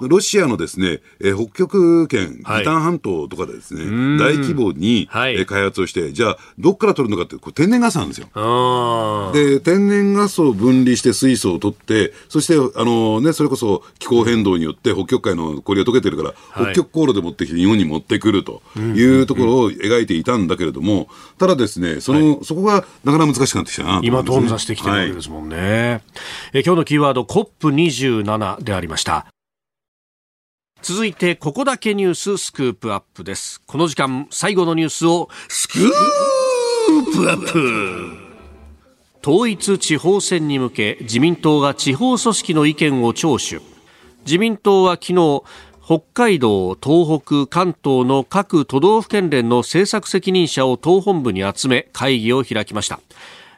Speaker 3: ロシアのですね、え北極圏、ギタン半島とかでですね、大規模に、え開発をして、じゃあどっから取るのかってこう天然ガスなんですよ。で、天然ガスを分離して水素を取って、そして、あのね、それこそ気候変動によって北極海の氷が溶けてるから、北極航路で持ってきて日本に持ってくるというところを描いていたんだけれども、ただですね、その、はい、そこがなかなか難しくなってきたな、
Speaker 1: ね、今、頓挫してきてるわけですもんね。はい、え今日のキーワード、COP27 でありました。続いて、ここだけニューススクープアップです。この時間、最後のニュースを、スクープアップ統一地方選に向け、自民党が地方組織の意見を聴取。自民党は昨日、北海道、東北、関東の各都道府県連の政策責任者を党本部に集め会議を開きました。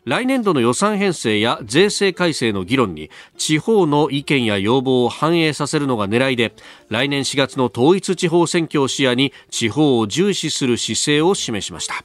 Speaker 1: 来年度の予算編成や税制改正の議論に地方の意見や要望を反映させるのが狙いで来年4月の統一地方選挙を視野に地方を重視する姿勢を示しました。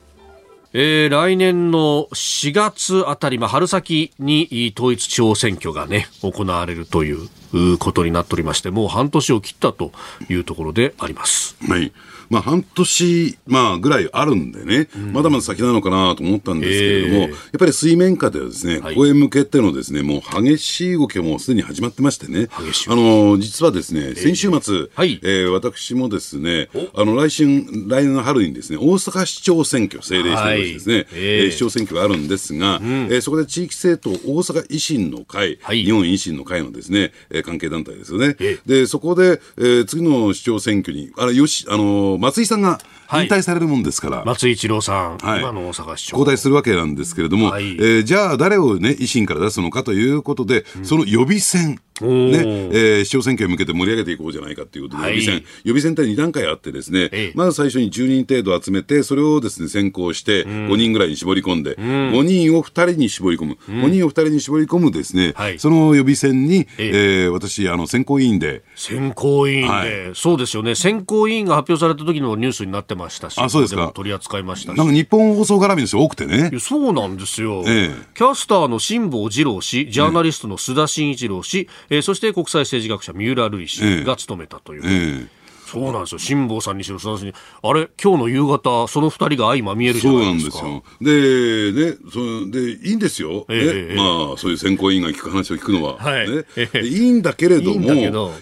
Speaker 1: えー、来年の4月あたり、まあ、春先に統一地方選挙がね、行われるということになっておりまして、もう半年を切ったというところであります。
Speaker 3: はい。まあ、半年、まあ、ぐらいあるんでね、うん、まだまだ先なのかなと思ったんですけれども、えー、やっぱり水面下ではですね、はい、ここへ向けてのですね、もう激しい動きがもうすでに始まってましてね、あの、実はですね、先週末、えー、はい、えー、私もですね、あの、来春、来年の春にですね、大阪市長選挙、政令市長ですね、はい、えー、市長選挙があるんですが、うん、えー、そこで地域政党大阪維新の会、はい、日本維新の会のですね、えー、関係団体ですよね。えー、で、そこで、えー、次の市長選挙に、あれ、よし、あの、松井さんが引退されるもんですから、はい、
Speaker 1: 松井一郎さん、はい、今の大阪市長。
Speaker 3: 交代するわけなんですけれども、はい、えー、じゃあ誰をね、維新から出すのかということで、うん、その予備選、ねえー、市長選挙に向けて盛り上げていこうじゃないかということで、予備選、予備選って2段階あってですね、ええ、まず最初に10人程度集めて、それをですね、先行して、5人ぐらいに絞り込んで、うん、5人を2人に絞り込む、うん、5人を2人に絞り込むですね、はい、その予備選に、ええ。ー、私、あの、選考委員で。
Speaker 1: 選考委員で、はい、そうですよね、選考委員が発表された時のニュースになってましたし、
Speaker 3: あ、そうですか。
Speaker 1: 取り扱いました
Speaker 3: なんか日本放送絡みの人多くてね。
Speaker 1: そうなんですよ。ええ、キャスターの辛坊治郎氏、ジャーナリストの須田慎一郎氏、ええー、そして国際政治学者三浦瑠麗氏が務めたという。ええそうなんですよ。辛坊さんにしろ、さんに。あれ今日の夕方、その二人が相ま見えるじゃ
Speaker 3: そう
Speaker 1: な
Speaker 3: んですよ。で、ね、そで、いいんですよ。
Speaker 1: ええ
Speaker 3: ね、まあ、そういう選考委員が聞く話を聞くのは。
Speaker 1: はい
Speaker 3: ね
Speaker 1: ええ
Speaker 3: いいんだけれども、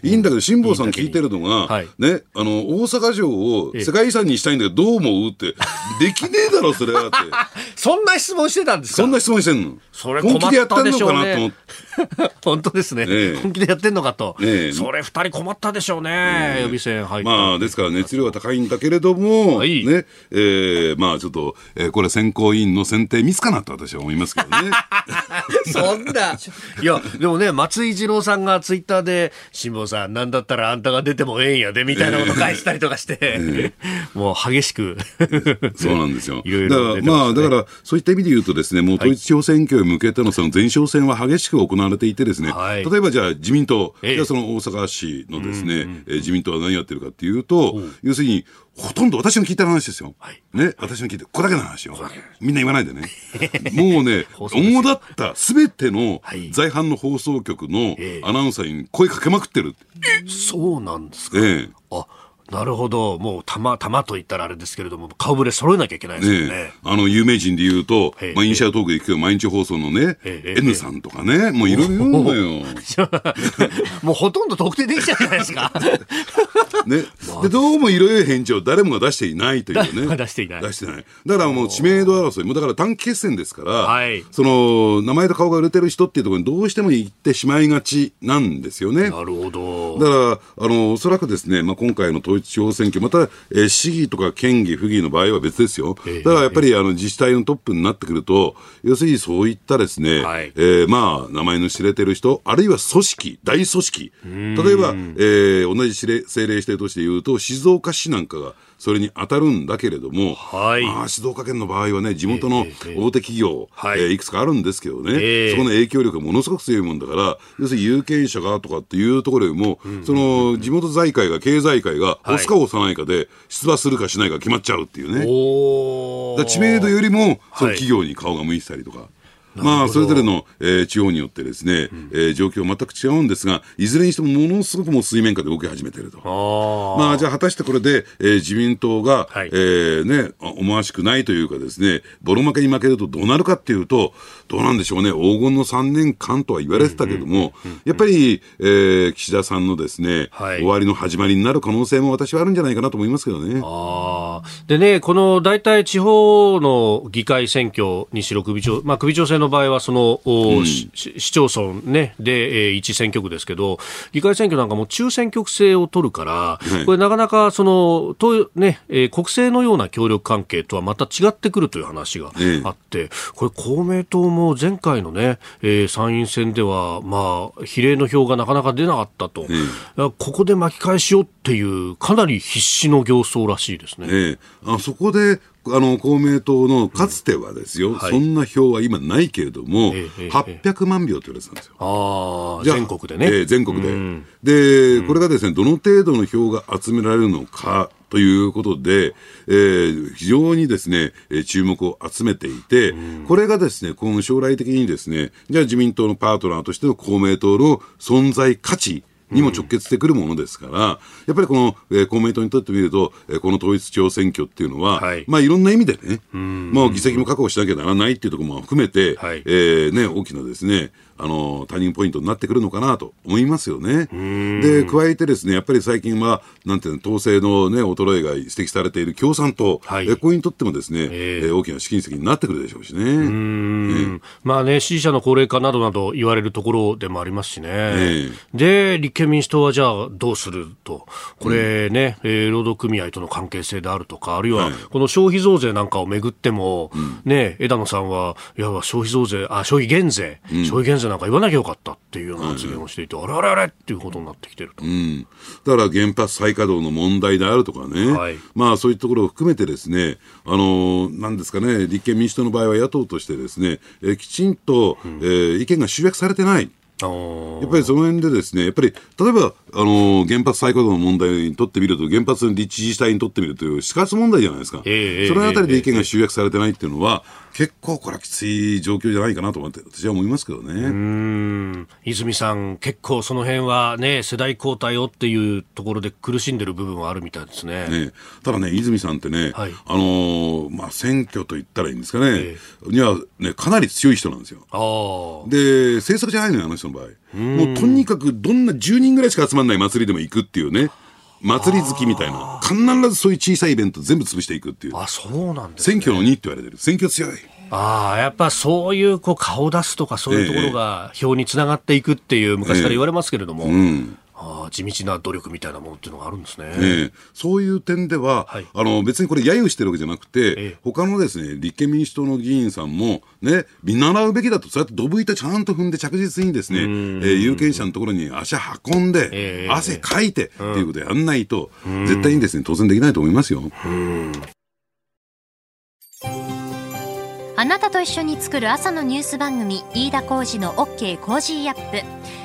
Speaker 1: いいんだけど
Speaker 3: 辛坊さん聞いてるのが、
Speaker 1: はい
Speaker 3: ね、あの、大阪城を世界遺産にしたいんだけど、どう思うって、できねえだろ、それはって。
Speaker 1: そんな質問してたんですか？
Speaker 3: そんな質問してんの？
Speaker 1: それ
Speaker 3: 本気でやってんのかなと思って。
Speaker 1: 本当ですね、
Speaker 3: ええ
Speaker 1: 本気でやってんのかと。
Speaker 3: ええ
Speaker 1: それ二人困ったでしょうね。予備選。
Speaker 3: まあ、ですから熱量は高いんだけれども、
Speaker 1: はい。
Speaker 3: ね、えーまあちょっと、えーこれ選考委員の選定ミスかなと私は思いますけどね。
Speaker 1: そんな。いや、でもね、松井二郎さんがツイッターで、辛坊さん、なんだったらあんたが出てもええんやで、みたいなこと返したりとかして、もう激しく。
Speaker 3: そうなんですよ。
Speaker 1: いろい
Speaker 3: だから、
Speaker 1: ま
Speaker 3: あ、だから、そういった意味で言うとですね、もう統一地方選挙へ向けてのその前哨戦は激しく行われていてですね、
Speaker 1: はい。
Speaker 3: 例えばじゃあ自民党、
Speaker 1: ええ。
Speaker 3: じゃあその大阪市のですね、えー自民党は何やってるかっていうと、要するに、ほとんど私の聞いた話ですよ。
Speaker 1: はい
Speaker 3: ね、私の聞いて、これだけの話よ。みんな言わないでね。もうね、主だったすべての
Speaker 1: はい
Speaker 3: 在阪の放送局の
Speaker 1: ええ
Speaker 3: アナウンサーに声かけまくってる。
Speaker 1: そうなんですか。
Speaker 3: ええ
Speaker 1: あ、なるほど。もう、玉、玉と言ったらあれですけれども、顔ぶれ揃えなきゃいけないですよね。
Speaker 3: あの、有名人で言うと
Speaker 1: ええ、
Speaker 3: まあ、イニシャルトークで聞く毎日放送のね、
Speaker 1: ええ
Speaker 3: N さんとかね、もういろいろ言うのよ。
Speaker 1: もうほとんど特定できちゃうじゃないですか。
Speaker 3: ね。で、どうもいろいろ返事を誰もが出していないというね。
Speaker 1: 出していない
Speaker 3: 出してない。だからもう知名度争い、もうだから短期決戦ですから、
Speaker 1: はい
Speaker 3: その、名前と顔が売れてる人っていうところにどうしても行ってしまいがちなんですよね。
Speaker 1: なるほど。
Speaker 3: だから、あの、おそらくですね、まあ、今回の統一地方選挙、また、えー市議とか県議、府議の場合は別ですよ。
Speaker 1: ええ
Speaker 3: だからやっぱり、あの、自治体のトップになってくると、要するにそういったですね、
Speaker 1: はい
Speaker 3: えーまあ、名前の知れてる人、あるいは組織、大組織。例えば、えー同じ政令指定として言うと、静岡市なんかが、それに当たるんだけれども、
Speaker 1: はい。
Speaker 3: まあ、静岡県の場合はね、地元の
Speaker 1: ええええ
Speaker 3: 大手企業、
Speaker 1: はい。
Speaker 3: えーいくつかあるんですけどね、
Speaker 1: ええ。
Speaker 3: そこの影響力がものすごく強いもんだから、要するに有権者がとかっていうところよりも、その地元財界が、経済界が、
Speaker 1: はい。
Speaker 3: 押すか押さないかで、出馬するかしないか決まっちゃうっていうね。
Speaker 1: お
Speaker 3: だから知名度よりも、その
Speaker 1: はい。
Speaker 3: 企業に顔が向いてたりとか。まあ、それぞれの、えー地方によってですね、えー状況全く違うんですが、いずれにしてもものすごくもう水面下で動き始めていると。
Speaker 1: あ
Speaker 3: まあ、じゃあ果たしてこれで、えー自民党が、
Speaker 1: はい。
Speaker 3: えーね、あ思わしくないというかですね、ボロ負けに負けるとどうなるかっていうと、どうなんでしょうね、黄金の3年間とは言われてたけども、やっぱり、えー岸田さんのですね、
Speaker 1: はい。
Speaker 3: 終わりの始まりになる可能性も私はあるんじゃないかなと思いますけどね。
Speaker 1: あー。でね、この大体地方の議会選挙にしろ首長、まあ、首長選の場合はその、おし市町村、ね、で、えー一選挙区ですけど、議会選挙なんかも中選挙区制を取るから、
Speaker 3: い。
Speaker 1: これなかなかその、とねえー国政のような協力関係とはまた違ってくるという話が
Speaker 3: ええ。
Speaker 1: あって、これ公明党も前回のね、えー参院選では、まあ、比例の票がなかなか出なかったと、ここで巻き返しようっていう、かなり必死の形相らしいですね。
Speaker 3: ええ。あそこであの公明党のかつてはですよ、
Speaker 1: はい
Speaker 3: そんな票は今ないけれども、
Speaker 1: ええええ
Speaker 3: 800万票って言われてたんですよ。
Speaker 1: ああ、
Speaker 3: じゃあ
Speaker 1: 全国でね。
Speaker 3: えー全国で。で、これがですね、どの程度の票が集められるのかということで、えー非常にですね、えー注目を集めていて、これがですね、今後将来的にですね、じゃあ自民党のパートナーとしての公明党の存在価値、にも直結してくるものですから、やっぱりこの、えー公明党にとってみると、えーこの統一地方選挙っていうのは、
Speaker 1: はい。
Speaker 3: まあいろんな意味でね、もう議席も確保しなきゃならないっていうところも含めて、
Speaker 1: はい。
Speaker 3: えーね、大きなですね、あの、ターニングポイントになってくるのかなと思いますよね。で、加えてですね、やっぱり最近は、なんていうの、統制のね、衰えが指摘されている共産党、
Speaker 1: はい。
Speaker 3: えーこれにとってもですね、
Speaker 1: え
Speaker 3: え。ー大きな試金石になってくるでしょうしね。
Speaker 1: うん。まあね、支持者の高齢化などなど言われるところでもありますしね。
Speaker 3: え
Speaker 1: で、立憲民主党はじゃあどうすると。これね、えー労働組合との関係性であるとか、あるいは
Speaker 3: はい。
Speaker 1: この消費増税なんかをめぐっても、ね、枝野さんは、いや、消費増税、あ、消費減税、消費減税なんか言わなきゃよかったっていうような発言をしていて、あれあれあれっていうことになってきてると。
Speaker 3: うん、だから原発再稼働の問題であるとかね、
Speaker 1: はい。
Speaker 3: まあそういうところを含めてですね、あのーなんですかね、立憲民主党の場合は野党としてですね、えーきちんと、えー意見が集約されてない。やっぱりその辺でですね、やっぱり、例えば、あの、原発再稼働の問題にとってみると、原発の立地自治体にとってみると、死活問題じゃないですか。えー、そのあたりで意見が集約されてないっていうのは、結構これはきつい状況じゃないかなと思って、私は思いますけどね。う
Speaker 1: ん。泉さん、結構その辺はね、世代交代をっていうところで苦しんでる部分はあるみたいですね。ね
Speaker 3: ただね、泉さんってね、はい、あのー、まあ、選挙と言ったらいいんですかね、えー、にはね、かなり強い人なんですよ。で、政策じゃないのよ、あの人の場合。もうとにかくどんな10人ぐらいしか集まらない祭りでも行くっていうね。祭り好きみたいな。必ずそういう小さいイベント全部潰していくっていう。
Speaker 1: あ、そうなんです、
Speaker 3: ね、選挙の2って言われてる。選挙強い。
Speaker 1: ああ、やっぱそういうこう顔出すとかそういうところが票につながっていくっていう昔から言われますけれども。ええうんあ地道な努力みたいなものっていうのがあるんですね。
Speaker 3: えそういう点では、はい、あの別にこれ、揶揄してるわけじゃなくて、ええ、他のですね立憲民主党の議員さんも、ね、見習うべきだと、そうやってどぶ板ちゃんと踏んで、着実にですね、えー、有権者のところに足運んで、え、汗かいて、っていうことやらないと、絶対にですね当選できないと思いますよ。
Speaker 2: あなたと一緒に作る朝のニュース番組飯田浩司の OK コージーアップ